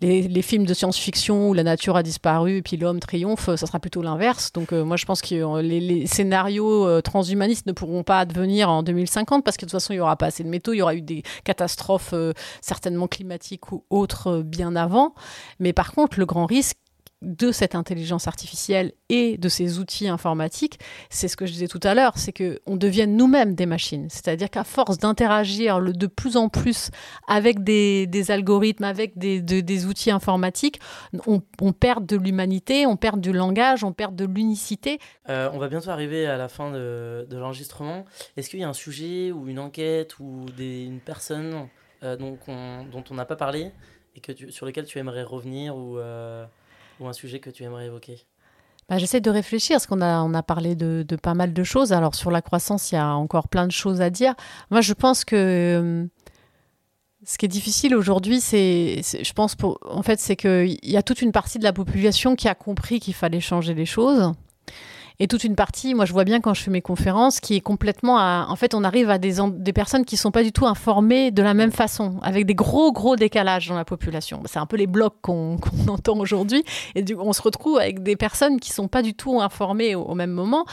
Speaker 1: les, les, films de science-fiction où la nature a disparu et puis l'homme triomphe, ça sera plutôt l'inverse. Donc, moi, je je pense que les, scénarios euh, transhumanistes ne pourront pas advenir en 2050 parce que de toute façon, il n'y aura pas assez de métaux. Il y aura eu des catastrophes euh, certainement climatiques ou autres euh, bien avant. Mais par contre, le grand risque, de cette intelligence artificielle et de ces outils informatiques, c'est ce que je disais tout à l'heure, c'est qu'on devienne nous-mêmes des machines. C'est-à-dire qu'à force d'interagir de plus en plus avec des, algorithmes, avec des, outils informatiques, on, perd de l'humanité, on perd du langage, on perd de l'unicité.
Speaker 2: Euh, on va bientôt arriver à la fin de, l'enregistrement. Est-ce qu'il y a un sujet ou une enquête ou une personne euh, dont, on, n'a pas parlé et que sur lequel tu aimerais revenir ou... Euh, ou un sujet que tu aimerais évoquer
Speaker 1: bah, J'essaie de réfléchir, parce qu'on a, parlé de, pas mal de choses. Alors sur la croissance, il y a encore plein de choses à dire. Moi, je pense que euh, ce qui est difficile aujourd'hui, c'est, je pense, en fait, c'est qu'il y a toute une partie de la population qui a compris qu'il fallait changer les choses et toute une partie, moi je vois bien quand je fais mes conférences, qui est complètement à, en fait on arrive à des, des personnes qui sont pas du tout informées de la même façon, avec des gros gros décalages dans la population. C'est un peu les blocs qu'on entend aujourd'hui, et du, on se retrouve avec des personnes qui sont pas du tout informées au, même moment,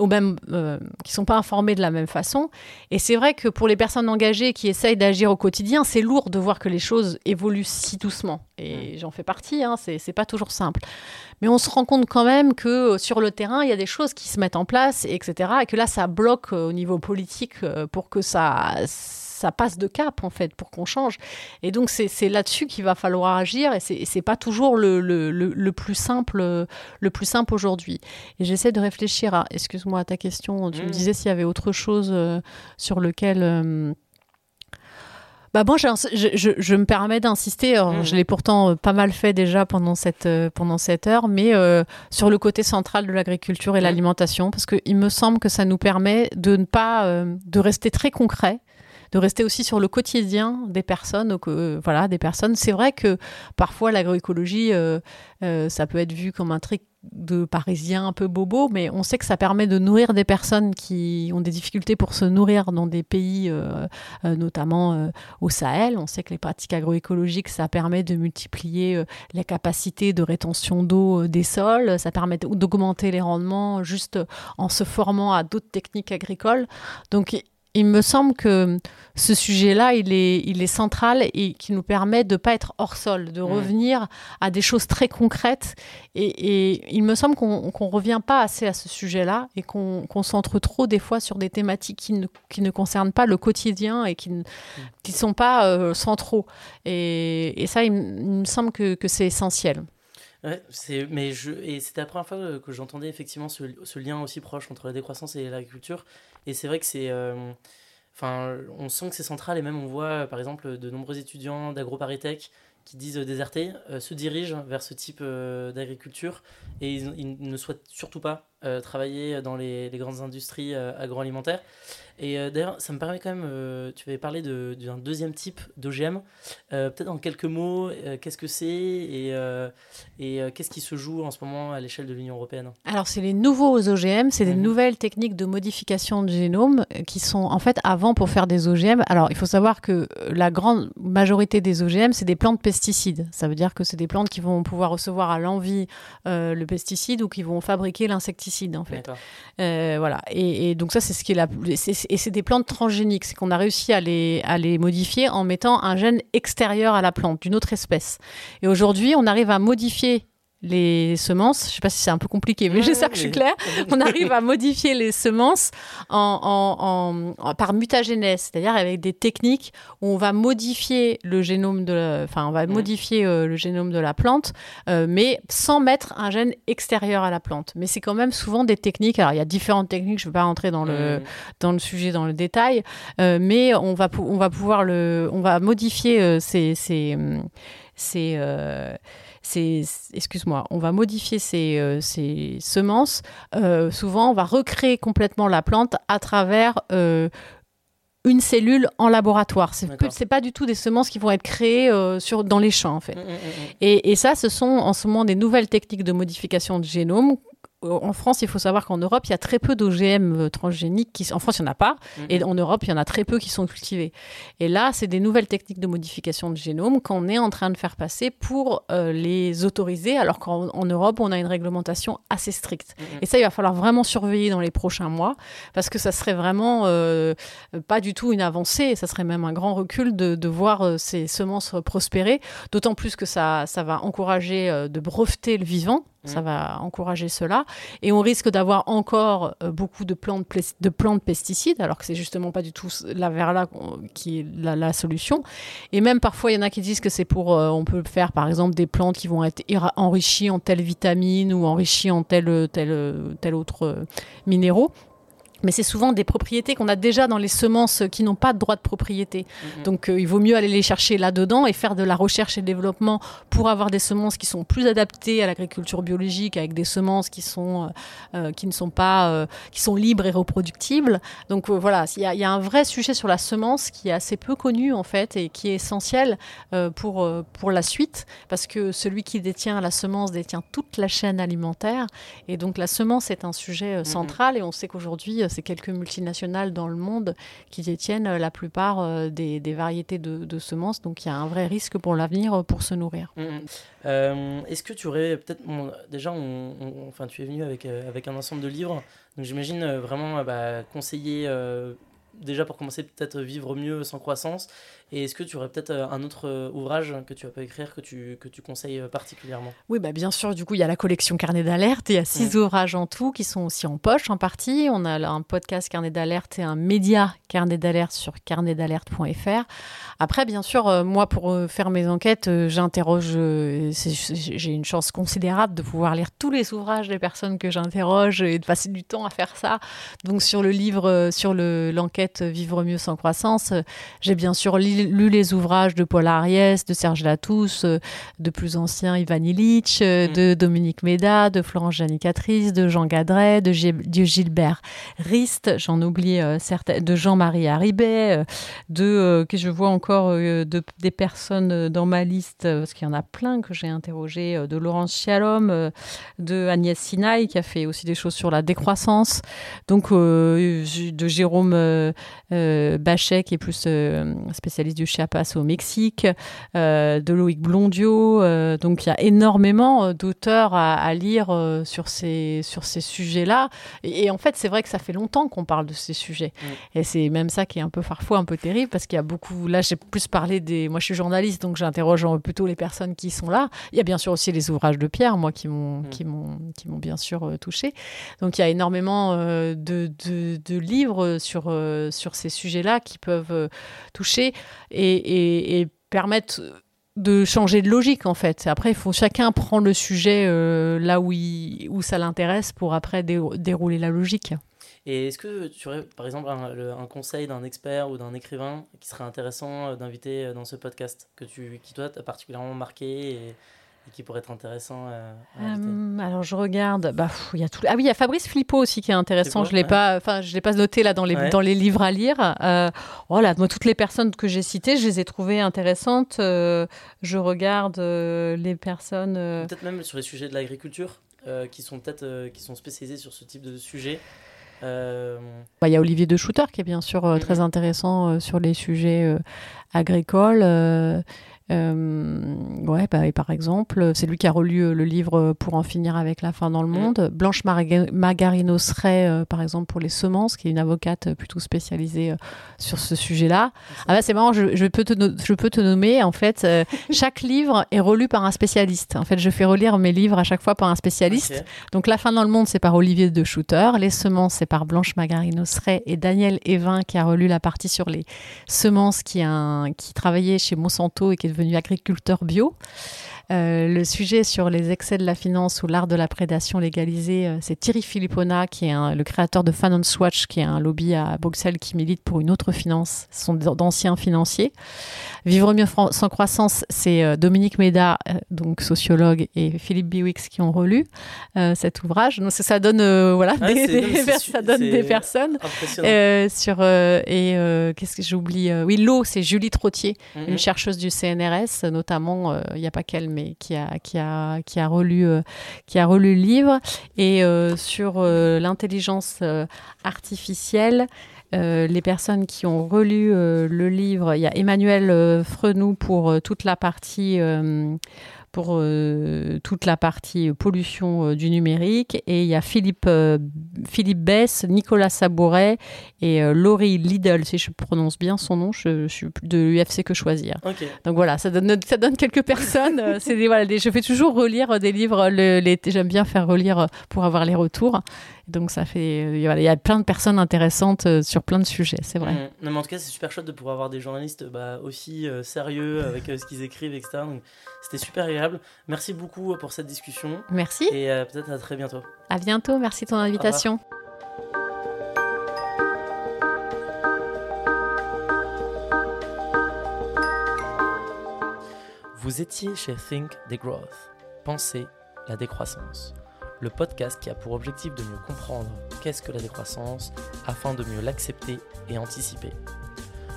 Speaker 1: même euh, qui sont pas informées de la même façon. Et c'est vrai que pour les personnes engagées qui essayent d'agir au quotidien, c'est lourd de voir que les choses évoluent si doucement. Et j'en fais partie, hein, c'est pas toujours simple. Mais on se rend compte quand même que euh, sur le terrain, il y a des choses qui se mettent en place, etc. Et que là, ça bloque euh, au niveau politique euh, pour que ça, ça passe de cap, en fait, pour qu'on change. Et donc, c'est là-dessus qu'il va falloir agir. Et c'est pas toujours le, le, le, plus simple, le plus simple aujourd'hui. Et j'essaie de réfléchir à, excuse-moi, à ta question. Tu me mmh. disais s'il y avait autre chose sur lequel bah bon, je, je, me permets d'insister, mmh. je l'ai pourtant euh, pas mal fait déjà pendant cette, euh, pendant cette heure, mais euh, sur le côté central de l'agriculture et mmh. l'alimentation, parce qu'il me semble que ça nous permet de ne pas, de rester très concret, de rester aussi sur le quotidien des personnes. voilà, des personnes. C'est vrai que parfois l'agroécologie, ça peut être vu comme un truc de Parisiens un peu bobo, mais on sait que ça permet de nourrir des personnes qui ont des difficultés pour se nourrir dans des pays, euh, euh, notamment euh, au Sahel. On sait que les pratiques agroécologiques, ça permet de multiplier la capacité de rétention d'eau des sols, ça permet d'augmenter les rendements juste en se formant à d'autres techniques agricoles. Donc il me semble que ce sujet-là, il est, il est central et qui nous permet de ne pas être hors sol, de revenir à des choses très concrètes. Et, il me semble qu'on ne revient pas assez à ce sujet-là et qu'on concentre trop des fois sur des thématiques qui ne, qui ne concernent pas le quotidien et qui ne qui sont pas euh, centraux. Et, et, ça, il, me semble que, que c'est essentiel.
Speaker 2: Ouais, mais je, et c'était la première fois que j'entendais effectivement ce, ce, lien aussi proche entre la décroissance et l'agriculture. Et c'est vrai que c'est. Euh, on sent que c'est central et même on voit par exemple de nombreux étudiants d'AgroParisTech qui disent déserter euh, se dirigent vers ce type euh, d'agriculture et ils, ne souhaitent surtout pas travailler dans les, les grandes industries agroalimentaires. Et euh, d'ailleurs, ça me permet quand même, euh, tu avais parlé d'un deuxième type d'OGM. Euh, peut-être en quelques mots, qu'est-ce que c'est et, et qu'est-ce qui se joue en ce moment à l'échelle de l'Union européenne?
Speaker 1: Alors, c'est les nouveaux OGM, c'est des mhm. nouvelles techniques de modification de génome qui sont en fait avant pour faire des OGM. Alors, il faut savoir que la grande majorité des OGM, c'est des plantes pesticides. Ça veut dire que c'est des plantes qui vont pouvoir recevoir à l'envie le pesticide ou qui vont fabriquer l'insecticide en fait. voilà. Et, et, donc ça, c'est ce qui est la et c'est des plantes transgéniques, c'est qu'on a réussi à les, à les modifier en mettant un gène extérieur à la plante, d'une autre espèce. Et aujourd'hui, on arrive à modifier les semences, je ne sais pas si c'est un peu compliqué, mais j'espère que je suis claire, on arrive à modifier les semences en, par mutagénèse, c'est-à-dire avec des techniques où on va modifier le génome de, enfin on va modifier euh, le génome de la plante, euh, mais sans mettre un gène extérieur à la plante. Mais c'est quand même souvent des techniques. Alors il y a différentes techniques, je ne vais pas rentrer dans le dans le sujet, dans le détail, euh, mais on va on va pouvoir le, on va modifier ces ces, ces excuse-moi, on va modifier ces, euh, semences. Euh, souvent, on va recréer complètement la plante à travers euh, une cellule en laboratoire. C'est n'est pas du tout des semences qui vont être créées sur, dans les champs, en fait. Mmh, mmh, mmh, et, et, ça, ce sont en ce moment des nouvelles techniques de modification de génome en France, il faut savoir qu'en Europe, il y a très peu d'OGM euh, transgéniques. Qui, en France, il n'y en a pas. Mhm. Et en Europe, il y en a très peu qui sont cultivés. Et là, c'est des nouvelles techniques de modification de génome qu'on est en train de faire passer pour euh, les autoriser, alors qu'en Europe, on a une réglementation assez stricte. Mhm. Et ça, il va falloir vraiment surveiller dans les prochains mois, parce que ça serait vraiment euh, pas du tout une avancée. Ça serait même un grand recul de, voir ces semences prospérer. D'autant plus que ça, ça va encourager de breveter le vivant. Ça mm. va encourager cela. Et on risque d'avoir encore euh, beaucoup de plantes, de plantes pesticides, alors que c'est justement pas du tout la vers là qui est la, solution. Et même parfois, il y en a qui disent que c'est pour, euh, on peut faire par exemple des plantes qui vont être enrichies en telle vitamine ou enrichies en tel, tel, tel autre euh, minéraux mais c'est souvent des propriétés qu'on a déjà dans les semences qui n'ont pas de droit de propriété. Mhm. Donc euh, il vaut mieux aller les chercher là-dedans et faire de la recherche et développement pour avoir des semences qui sont plus adaptées à l'agriculture biologique, avec des semences qui, sont, euh, euh, qui ne sont pas, qui sont libres et reproductibles. Donc voilà, il y, a un vrai sujet sur la semence qui est assez peu connu en fait et qui est essentiel pour, pour la suite, parce que celui qui détient la semence détient toute la chaîne alimentaire. Et donc la semence est un sujet mhm. central et on sait qu'aujourd'hui, c'est quelques multinationales dans le monde qui détiennent euh, la plupart euh, des, variétés de, semences. Donc il y a un vrai risque pour l'avenir euh, pour se nourrir.
Speaker 2: Mmh, mmh. Est-ce que tu aurais peut-être. déjà, enfin, tu es venu avec, avec un ensemble de livres. Donc j'imagine vraiment bah, conseiller déjà pour commencer peut-être vivre mieux sans croissance et est-ce que tu aurais peut-être euh, un autre euh, ouvrage que tu as pu écrire que tu, que tu conseilles euh, particulièrement?
Speaker 1: Oui, bah bien sûr, du coup, il y a la collection Carnet d'alerte. Il y a six ouvrages en tout qui sont aussi en poche en partie. On a un podcast Carnet d'alerte et un média Carnet d'alerte sur carnetdalerte.fr. Après, bien sûr, moi, pour faire mes enquêtes, j'interroge. J'ai une chance considérable de pouvoir lire tous les ouvrages des personnes que j'interroge et de passer du temps à faire ça. Donc, sur le livre, sur l'enquête Vivre mieux sans croissance, j'ai bien sûr lu lu les ouvrages de Paul Ariès, de Serge Latousse, euh, de plus anciens Ivan Illich, euh, mm. de Dominique Méda, de Florence Janicatrice, de Jean Gadret, de, Gilbert Rist, j'en oublie euh, certains, de Jean-Marie Haribet, de que je vois encore de, des personnes dans ma liste, parce qu'il y en a plein que j'ai interrogé, de Laurence Chialom, de Agnès Sinaï, qui a fait aussi des choses sur la décroissance, donc de Jérôme Bachet, qui est plus spécialiste du Chiapas au Mexique, euh, de Loïc Blondio. Euh, donc il y a énormément euh, d'auteurs à, lire sur ces, sur ces sujets-là. Et, en fait, c'est vrai que ça fait longtemps qu'on parle de ces sujets. Mm. Et c'est même ça qui est un peu parfois un peu terrible parce qu'il y a beaucoup. Là, j'ai plus parlé des. Moi, je suis journaliste, donc j'interroge plutôt les personnes qui sont là. Il y a bien sûr aussi les ouvrages de Pierre, moi, qui m'ont mm. qui m'ont qui m'ont bien sûr touché. Donc il y a énormément de, de, de, livres sur sur ces sujets-là qui peuvent toucher et, permettre de changer de logique en fait. Après, chacun prendre le sujet euh, là où, où ça l'intéresse pour après dérouler la logique.
Speaker 2: Et est-ce que tu aurais par exemple un, conseil d'un expert ou d'un écrivain qui serait intéressant euh, d'inviter euh, dans ce podcast que tu, qui toi t'a particulièrement marqué et, et qui pourrait être intéressant
Speaker 1: euh, Alors je regarde, bah, il y a tout. Ah oui, il y a Fabrice Filippo aussi qui est intéressant. je l'ai pas, enfin je l'ai pas noté là dans les dans les livres à lire. Euh, voilà, moi toutes les personnes que j'ai citées, je les ai trouvées intéressantes. je regarde les personnes.
Speaker 2: Peut-être même sur les sujets de l'agriculture, qui sont peut-être qui sont spécialisés sur ce type de sujet.
Speaker 1: Euh, bah, il y a Olivier de Shooter qui est bien sûr euh, très intéressant euh, sur les sujets agricoles. Euh, ouais, bah, et par exemple, c'est lui qui a relu euh, le livre Pour en finir avec la faim dans le mm. monde. Blanche Magarino serait, euh, par exemple, pour les semences, qui est une avocate plutôt spécialisée sur ce sujet-là. Ah bah, c'est marrant, je, je, peux te je peux te nommer, en fait, chaque livre est relu par un spécialiste. En fait, je fais relire mes livres à chaque fois par un spécialiste. Donc, La fin dans le monde, c'est par Olivier de Shooter. Les semences, c'est par Blanche Magarino serait et Daniel Evin qui a relu la partie sur les semences, qui, un, qui travaillait chez Monsanto et qui est devenu agriculteur bio. Euh, le sujet sur les excès de la finance ou l'art de la prédation légalisée, euh, c'est Thierry Philippona, qui est le créateur de Finance Watch, qui est un lobby à Bruxelles qui milite pour une autre finance. Ce sont d'anciens financiers. Vivre mieux sans croissance, c'est euh, Dominique Méda, donc sociologue, et Philippe Biwix qui ont relu cet ouvrage. Donc ça donne, voilà, des, ça donne des personnes. sur et qu'est-ce que j'oublie Oui, l'eau, c'est Julie Trottier, une mhm. chercheuse du CNRS, notamment. Il n'y a pas qu'elle, qui a, qui a, qui a, relu, euh, qui a relu le livre. Et euh, sur euh, l'intelligence artificielle, les personnes qui ont relu le livre, il y a Emmanuel Frenou pour toute la partie pour euh, toute la partie pollution euh, du numérique. Et il y a Philippe, euh, Philippe Bess, Nicolas Sabouret et Laurie Lidl, si je prononce bien son nom, je, suis de l'UFC que choisir. Donc voilà, ça donne, ça donne quelques personnes. c'est voilà, je fais toujours relire des livres, j'aime bien faire relire pour avoir les retours. Donc ça fait, il y a plein de personnes intéressantes sur plein de sujets, c'est vrai.
Speaker 2: Mmh. Non, mais en tout cas, c'est super chouette de pouvoir avoir des journalistes bah, aussi sérieux avec ce qu'ils écrivent, etc. C'était super agréable. Merci beaucoup pour cette discussion.
Speaker 1: Merci.
Speaker 2: Et euh, peut-être à très bientôt.
Speaker 1: À bientôt. Merci de ton invitation.
Speaker 2: Vous étiez chez Think Growth. Pensez la décroissance. Le podcast qui a pour objectif de mieux comprendre qu'est-ce que la décroissance afin de mieux l'accepter et anticiper.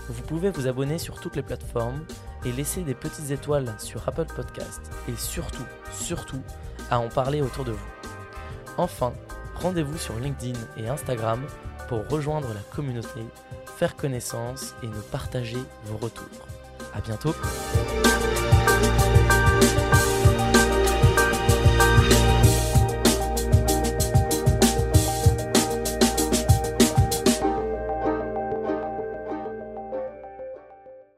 Speaker 2: Vous pouvez vous abonner sur toutes les plateformes et laisser des petites étoiles sur Apple Podcast et surtout, surtout, à en parler autour de vous. Enfin, rendez-vous sur LinkedIn et Instagram pour rejoindre la communauté, faire connaissance et nous partager vos retours. À bientôt!